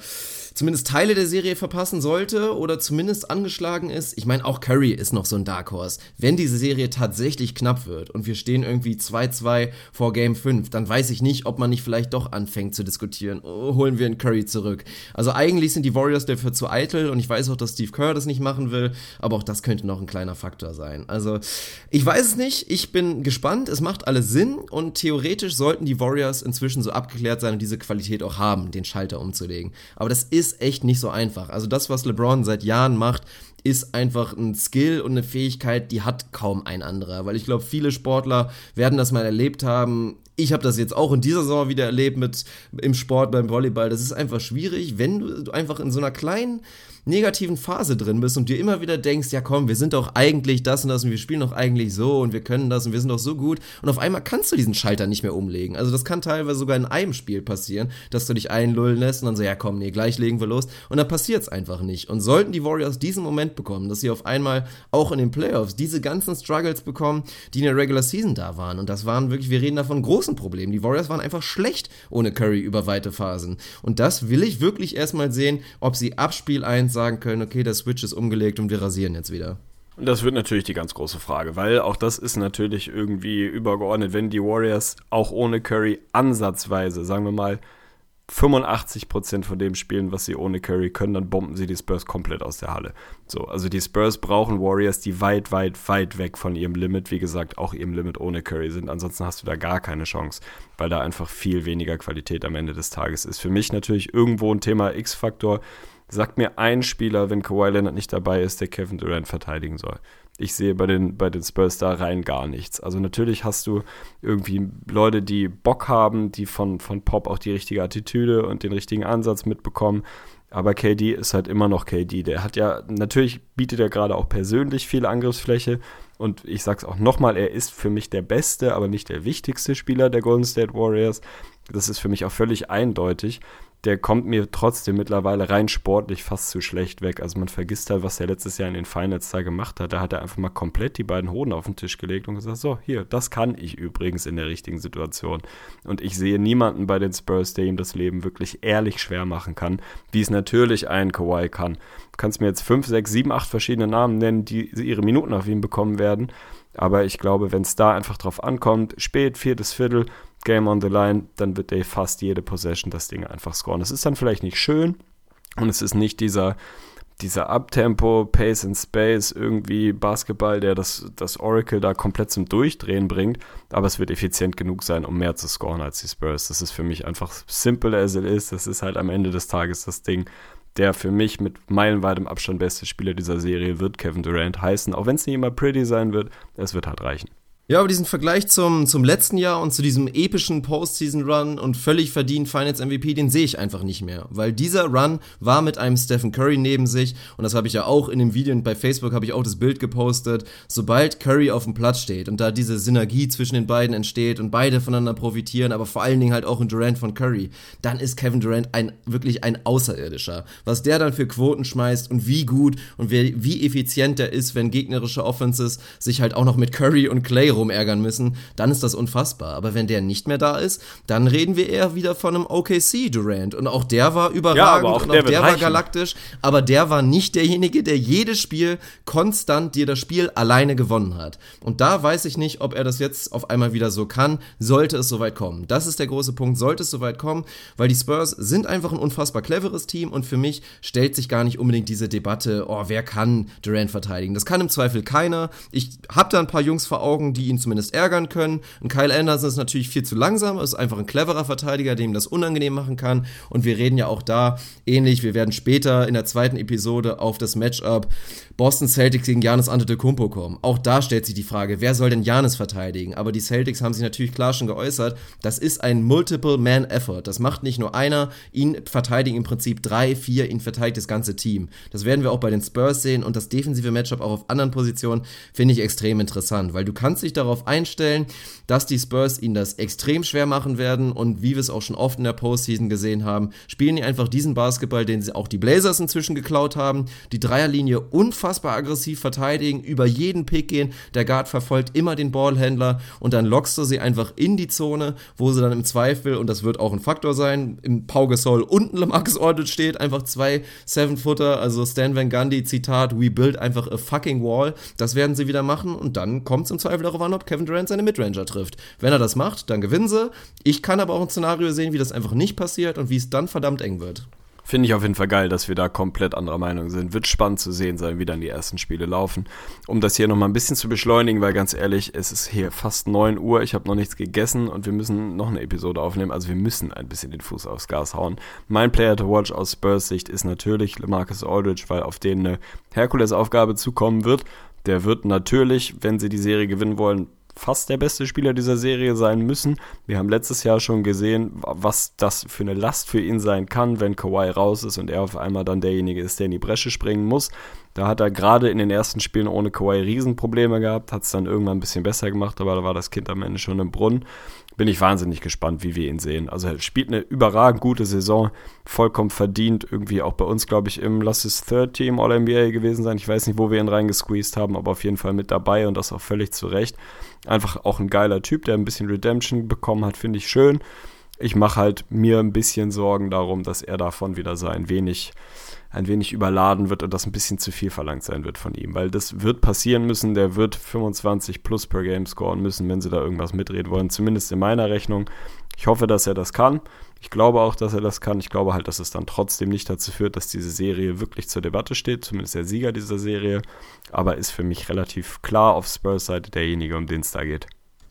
zumindest Teile der Serie verpassen sollte oder zumindest angeschlagen ist. Ich meine, auch Curry ist noch so ein Dark Horse. Wenn diese Serie tatsächlich knapp wird und wir stehen irgendwie 2-2 vor Game 5, dann weiß ich nicht, ob man nicht vielleicht doch anfängt zu diskutieren. Oh, holen wir einen Curry zurück. Also eigentlich sind die Warriors dafür zu eitel und ich weiß auch, dass Steve Kerr das nicht machen will, aber auch das könnte noch ein kleiner Faktor sein. Also ich weiß es nicht, ich bin gespannt, es macht alles Sinn und theoretisch sollten die Warriors inzwischen so abgeklärt sein und diese Qualität auch haben, den Schalter umzulegen. Aber das ist echt nicht so einfach. Also das, was LeBron seit Jahren macht, ist einfach ein Skill und eine Fähigkeit, die hat kaum ein anderer. Weil ich glaube, viele Sportler werden das mal erlebt haben. Ich habe das jetzt auch in dieser Saison wieder erlebt mit im Sport beim Volleyball. Das ist einfach schwierig, wenn du einfach in so einer kleinen negativen Phase drin bist und dir immer wieder denkst, ja komm, wir sind doch eigentlich das und das und wir spielen doch eigentlich so und wir können das und wir sind doch so gut und auf einmal kannst du diesen Schalter nicht mehr umlegen. Also das kann teilweise sogar in einem Spiel passieren, dass du dich einlullen lässt und dann so, ja komm, nee, gleich legen wir los und dann passiert es einfach nicht. Und sollten die Warriors diesen Moment bekommen, dass sie auf einmal auch in den Playoffs diese ganzen Struggles bekommen, die in der Regular Season da waren und das waren wirklich, wir reden da von großen Problemen. Die Warriors waren einfach schlecht ohne Curry über weite Phasen und das will ich wirklich erstmal sehen, ob sie ab Spiel 1 sagen können, okay, der Switch ist umgelegt und wir rasieren jetzt wieder. Das wird natürlich die ganz große Frage, weil auch das ist natürlich irgendwie übergeordnet, wenn die Warriors auch ohne Curry ansatzweise, sagen wir mal, 85% von dem spielen, was sie ohne Curry können, dann bomben sie die Spurs komplett aus der Halle. So, also die Spurs brauchen Warriors, die weit, weit, weit weg von ihrem Limit, wie gesagt, auch ihrem Limit ohne Curry sind. Ansonsten hast du da gar keine Chance, weil da einfach viel weniger Qualität am Ende des Tages ist. Für mich natürlich irgendwo ein Thema X-Faktor. Sagt mir ein Spieler, wenn Kawhi Leonard nicht dabei ist, der Kevin Durant verteidigen soll. Ich sehe bei den, bei den Spurs da rein gar nichts. Also natürlich hast du irgendwie Leute, die Bock haben, die von, von Pop auch die richtige Attitüde und den richtigen Ansatz mitbekommen. Aber KD ist halt immer noch KD. Der hat ja, natürlich bietet er gerade auch persönlich viel Angriffsfläche. Und ich sag's auch nochmal, er ist für mich der beste, aber nicht der wichtigste Spieler der Golden State Warriors. Das ist für mich auch völlig eindeutig der kommt mir trotzdem mittlerweile rein sportlich fast zu schlecht weg. Also man vergisst halt, was er letztes Jahr in den Finals da gemacht hat. Da hat er einfach mal komplett die beiden Hoden auf den Tisch gelegt und gesagt, so, hier, das kann ich übrigens in der richtigen Situation. Und ich sehe niemanden bei den Spurs, der ihm das Leben wirklich ehrlich schwer machen kann, wie es natürlich ein Kawhi kann. Du kannst mir jetzt fünf, sechs, sieben, acht verschiedene Namen nennen, die ihre Minuten auf ihn bekommen werden. Aber ich glaube, wenn es da einfach drauf ankommt, spät, viertes Viertel, Game on the Line, dann wird Dave fast jede Possession das Ding einfach scoren. Es ist dann vielleicht nicht schön und es ist nicht dieser, dieser Abtempo, Pace and Space, irgendwie Basketball, der das, das Oracle da komplett zum Durchdrehen bringt, aber es wird effizient genug sein, um mehr zu scoren als die Spurs. Das ist für mich einfach simple as it is. Das ist halt am Ende des Tages das Ding. Der für mich mit meilenweitem Abstand beste Spieler dieser Serie wird Kevin Durant heißen, auch wenn es nicht immer pretty sein wird, es wird halt reichen. Ja, aber diesen Vergleich zum, zum letzten Jahr und zu diesem epischen Postseason-Run und völlig verdient Finals MVP, den sehe ich einfach nicht mehr. Weil dieser Run war mit einem Stephen Curry neben sich und das habe ich ja auch in dem Video und bei Facebook habe ich auch das Bild gepostet. Sobald Curry auf dem Platz steht und da diese Synergie zwischen den beiden entsteht und beide voneinander profitieren, aber vor allen Dingen halt auch in Durant von Curry, dann ist Kevin Durant ein, wirklich ein Außerirdischer. Was der dann für Quoten schmeißt und wie gut und wie, wie effizient der ist, wenn gegnerische Offenses sich halt auch noch mit Curry und Clay rumärgern müssen, dann ist das unfassbar. Aber wenn der nicht mehr da ist, dann reden wir eher wieder von einem OKC Durant. Und auch der war überragend ja, aber auch und der auch der war galaktisch. Aber der war nicht derjenige, der jedes Spiel konstant dir das Spiel alleine gewonnen hat. Und da weiß ich nicht, ob er das jetzt auf einmal wieder so kann, sollte es soweit kommen. Das ist der große Punkt, sollte es soweit kommen, weil die Spurs sind einfach ein unfassbar cleveres Team und für mich stellt sich gar nicht unbedingt diese Debatte, oh, wer kann Durant verteidigen? Das kann im Zweifel keiner. Ich habe da ein paar Jungs vor Augen, die ihn zumindest ärgern können. Und Kyle Anderson ist natürlich viel zu langsam, ist einfach ein cleverer Verteidiger, dem das unangenehm machen kann. Und wir reden ja auch da ähnlich. Wir werden später in der zweiten Episode auf das Matchup Boston Celtics gegen Janis Antetokounmpo kommen. Auch da stellt sich die Frage, wer soll denn Janis verteidigen? Aber die Celtics haben sich natürlich klar schon geäußert, das ist ein Multiple-Man-Effort. Das macht nicht nur einer, ihn verteidigen im Prinzip drei, vier, ihn verteidigt das ganze Team. Das werden wir auch bei den Spurs sehen und das defensive Matchup auch auf anderen Positionen finde ich extrem interessant, weil du kannst dich darauf einstellen, dass die Spurs ihnen das extrem schwer machen werden und wie wir es auch schon oft in der Postseason gesehen haben, spielen die einfach diesen Basketball, den sie auch die Blazers inzwischen geklaut haben, die Dreierlinie unfassbar aggressiv verteidigen, über jeden Pick gehen, der Guard verfolgt immer den Ballhändler und dann lockst du sie einfach in die Zone, wo sie dann im Zweifel, und das wird auch ein Faktor sein, im Pau Gasol unten Lamarcus Aldridge steht, einfach zwei Seven-Footer, also Stan Van Gundy, Zitat, we build einfach a fucking wall, das werden sie wieder machen und dann kommt es im Zweifel darauf an, ob Kevin Durant seine Midranger trifft. Wenn er das macht, dann gewinnen sie. Ich kann aber auch ein Szenario sehen, wie das einfach nicht passiert und wie es dann verdammt eng wird. Finde ich auf jeden Fall geil, dass wir da komplett anderer Meinung sind. Wird spannend zu sehen sein, wie dann die ersten Spiele laufen. Um das hier nochmal ein bisschen zu beschleunigen, weil ganz ehrlich, es ist hier fast 9 Uhr, ich habe noch nichts gegessen und wir müssen noch eine Episode aufnehmen. Also wir müssen ein bisschen den Fuß aufs Gas hauen. Mein Player to watch aus Spurs Sicht ist natürlich Marcus Aldridge, weil auf den eine Herkulesaufgabe zukommen wird. Der wird natürlich, wenn sie die Serie gewinnen wollen, fast der beste Spieler dieser Serie sein müssen. Wir haben letztes Jahr schon gesehen, was das für eine Last für ihn sein kann, wenn Kawhi raus ist und er auf einmal dann derjenige ist, der in die Bresche springen muss. Da hat er gerade in den ersten Spielen ohne Kawhi Riesenprobleme gehabt, hat es dann irgendwann ein bisschen besser gemacht, aber da war das Kind am Ende schon im Brunnen bin ich wahnsinnig gespannt, wie wir ihn sehen. Also er spielt eine überragend gute Saison, vollkommen verdient, irgendwie auch bei uns, glaube ich, im Lass es Third Team All-NBA gewesen sein. Ich weiß nicht, wo wir ihn reingesqueezed haben, aber auf jeden Fall mit dabei und das auch völlig zu Recht. Einfach auch ein geiler Typ, der ein bisschen Redemption bekommen hat, finde ich schön. Ich mache halt mir ein bisschen Sorgen darum, dass er davon wieder so ein wenig ein wenig überladen wird und das ein bisschen zu viel verlangt sein wird von ihm. Weil das wird passieren müssen, der wird 25 plus per Game scoren müssen, wenn sie da irgendwas mitreden wollen, zumindest in meiner Rechnung. Ich hoffe, dass er das kann. Ich glaube auch, dass er das kann. Ich glaube halt, dass es dann trotzdem nicht dazu führt, dass diese Serie wirklich zur Debatte steht, zumindest der Sieger dieser Serie. Aber ist für mich relativ klar auf Spurs Seite derjenige, um den es da geht.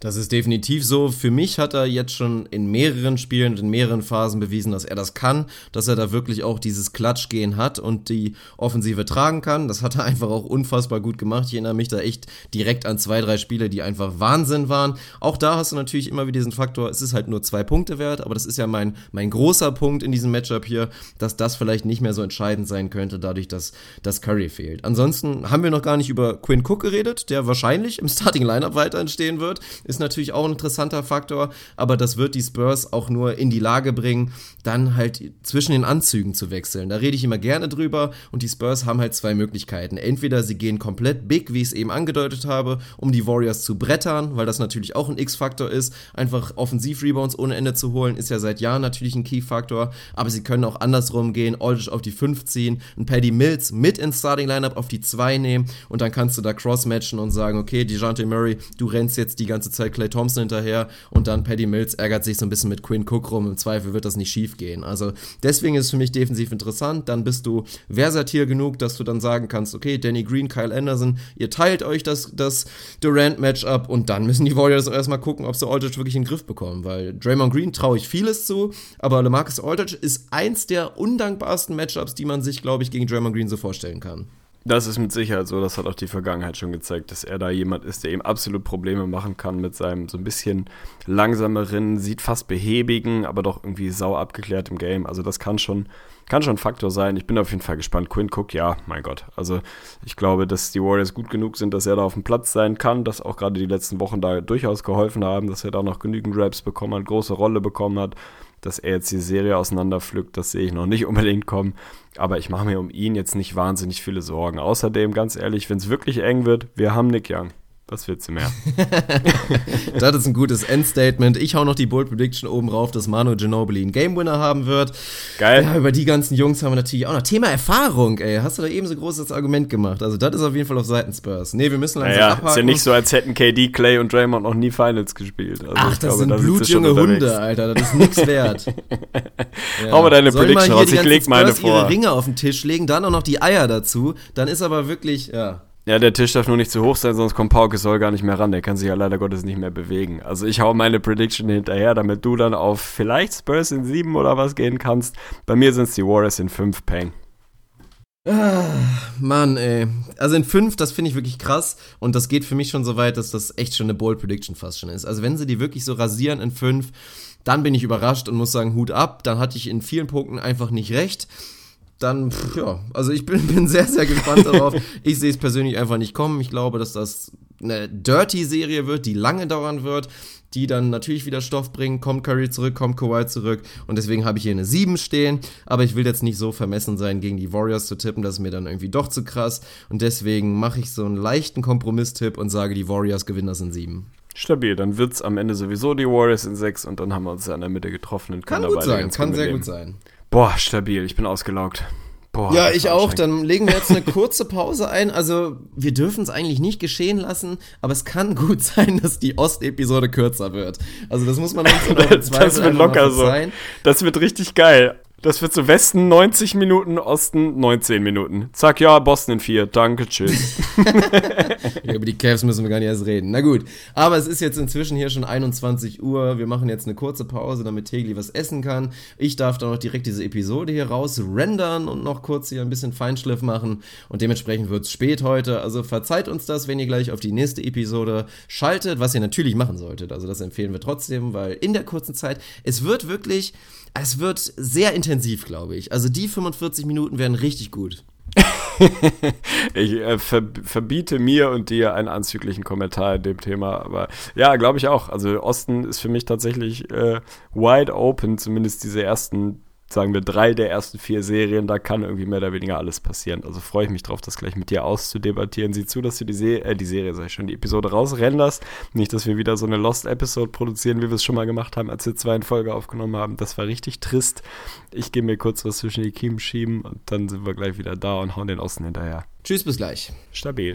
Das ist definitiv so. Für mich hat er jetzt schon in mehreren Spielen und in mehreren Phasen bewiesen, dass er das kann, dass er da wirklich auch dieses Klatschgehen hat und die Offensive tragen kann. Das hat er einfach auch unfassbar gut gemacht. Ich erinnere mich da echt direkt an zwei, drei Spiele, die einfach Wahnsinn waren. Auch da hast du natürlich immer wieder diesen Faktor, es ist halt nur zwei Punkte wert, aber das ist ja mein, mein großer Punkt in diesem Matchup hier, dass das vielleicht nicht mehr so entscheidend sein könnte, dadurch, dass das Curry fehlt. Ansonsten haben wir noch gar nicht über Quinn Cook geredet, der wahrscheinlich im Starting Lineup weiter entstehen wird ist natürlich auch ein interessanter Faktor, aber das wird die Spurs auch nur in die Lage bringen, dann halt zwischen den Anzügen zu wechseln. Da rede ich immer gerne drüber und die Spurs haben halt zwei Möglichkeiten. Entweder sie gehen komplett big, wie ich es eben angedeutet habe, um die Warriors zu brettern, weil das natürlich auch ein X-Faktor ist. Einfach Offensiv-Rebounds ohne Ende zu holen, ist ja seit Jahren natürlich ein Key-Faktor, aber sie können auch andersrum gehen, Aldridge auf die 5 ziehen, ein Paddy Mills mit ins Starting-Lineup auf die 2 nehmen und dann kannst du da cross-matchen und sagen, okay, DeJounte Murray, du rennst jetzt die ganze Zeit Clay Thompson hinterher und dann Paddy Mills ärgert sich so ein bisschen mit Quinn Cook rum. Im Zweifel wird das nicht schief gehen. Also deswegen ist es für mich defensiv interessant. Dann bist du versatil genug, dass du dann sagen kannst, okay, Danny Green, Kyle Anderson, ihr teilt euch das, das Durant-Matchup und dann müssen die Warriors auch erstmal gucken, ob sie Aldridge wirklich in den Griff bekommen, weil Draymond Green traue ich vieles zu, aber LeMarcus Aldridge ist eins der undankbarsten Matchups, die man sich, glaube ich, gegen Draymond Green so vorstellen kann. Das ist mit Sicherheit so, das hat auch die Vergangenheit schon gezeigt, dass er da jemand ist, der ihm absolut Probleme machen kann mit seinem so ein bisschen langsameren, sieht fast behäbigen, aber doch irgendwie sau abgeklärt im Game. Also das kann schon, kann schon ein Faktor sein. Ich bin auf jeden Fall gespannt. Quinn Cook, ja, mein Gott. Also ich glaube, dass die Warriors gut genug sind, dass er da auf dem Platz sein kann, dass auch gerade die letzten Wochen da durchaus geholfen haben, dass er da noch genügend Raps bekommen hat, große Rolle bekommen hat dass er jetzt die Serie auseinanderpflückt, das sehe ich noch nicht unbedingt kommen. Aber ich mache mir um ihn jetzt nicht wahnsinnig viele Sorgen. Außerdem, ganz ehrlich, wenn es wirklich eng wird, wir haben Nick Young. Was willst du mehr? das ist ein gutes Endstatement. Ich hau noch die Bold Prediction oben rauf, dass Manu Ginobili einen Game Winner haben wird. Geil. Ja, über die ganzen Jungs haben wir natürlich auch noch. Thema Erfahrung, ey. Hast du da eben so großes Argument gemacht? Also, das ist auf jeden Fall auf Seiten Spurs. Nee, wir müssen langsam naja, abhaken. Ist ja nicht so, als hätten KD, Clay und Draymond noch nie Finals gespielt. Also Ach, das glaube, sind da blutjunge Hunde, Alter. Das ist nichts wert. ja. Hau mal deine Soll Prediction raus. Ich leg meine Spurs vor. ihre Ringe auf den Tisch legen, dann auch noch die Eier dazu. Dann ist aber wirklich, ja. Ja, der Tisch darf nur nicht zu hoch sein, sonst kommt Pauke Soll gar nicht mehr ran. Der kann sich ja leider Gottes nicht mehr bewegen. Also ich hau meine Prediction hinterher, damit du dann auf vielleicht Spurs in sieben oder was gehen kannst. Bei mir sind es die Warriors in fünf Peng. Ah, Mann, ey. Also in fünf, das finde ich wirklich krass. Und das geht für mich schon so weit, dass das echt schon eine Bold Prediction fast schon ist. Also wenn sie die wirklich so rasieren in fünf, dann bin ich überrascht und muss sagen, Hut ab. Dann hatte ich in vielen Punkten einfach nicht recht dann, pff, ja, also ich bin, bin sehr, sehr gespannt darauf. Ich sehe es persönlich einfach nicht kommen. Ich glaube, dass das eine Dirty-Serie wird, die lange dauern wird, die dann natürlich wieder Stoff bringen. Kommt Curry zurück, kommt Kawhi zurück und deswegen habe ich hier eine 7 stehen. Aber ich will jetzt nicht so vermessen sein, gegen die Warriors zu tippen, das ist mir dann irgendwie doch zu krass. Und deswegen mache ich so einen leichten Kompromisstipp und sage, die Warriors gewinnen das in 7. Stabil, dann wird es am Ende sowieso die Warriors in 6 und dann haben wir uns ja in der Mitte getroffen und Kann gut sein, kann sehr gut sein. Boah, stabil, ich bin ausgelaugt. Boah, ja, ich auch. Dann legen wir jetzt eine kurze Pause ein. Also, wir dürfen es eigentlich nicht geschehen lassen, aber es kann gut sein, dass die Ost-Episode kürzer wird. Also, das muss man uns Das wird locker so. Das wird richtig geil. Das wird so Westen 90 Minuten, Osten 19 Minuten. Zack, ja, Boston in 4. Danke, tschüss. ja, über die Cavs müssen wir gar nicht erst reden. Na gut, aber es ist jetzt inzwischen hier schon 21 Uhr. Wir machen jetzt eine kurze Pause, damit Tegli was essen kann. Ich darf dann noch direkt diese Episode hier raus rendern und noch kurz hier ein bisschen Feinschliff machen. Und dementsprechend wird es spät heute. Also verzeiht uns das, wenn ihr gleich auf die nächste Episode schaltet, was ihr natürlich machen solltet. Also das empfehlen wir trotzdem, weil in der kurzen Zeit, es wird wirklich es wird sehr intensiv, glaube ich. Also die 45 Minuten werden richtig gut. ich äh, ver verbiete mir und dir einen anzüglichen Kommentar in dem Thema, aber ja, glaube ich auch. Also Osten ist für mich tatsächlich äh, wide open, zumindest diese ersten sagen wir, drei der ersten vier Serien, da kann irgendwie mehr oder weniger alles passieren. Also freue ich mich drauf, das gleich mit dir auszudebattieren. Sieh zu, dass du die, Se äh, die Serie, sag ich schon, die Episode rausrenderst. Nicht, dass wir wieder so eine Lost-Episode produzieren, wie wir es schon mal gemacht haben, als wir zwei in Folge aufgenommen haben. Das war richtig trist. Ich gehe mir kurz was zwischen die Kiemen schieben und dann sind wir gleich wieder da und hauen den Osten hinterher. Tschüss, bis gleich. Stabil.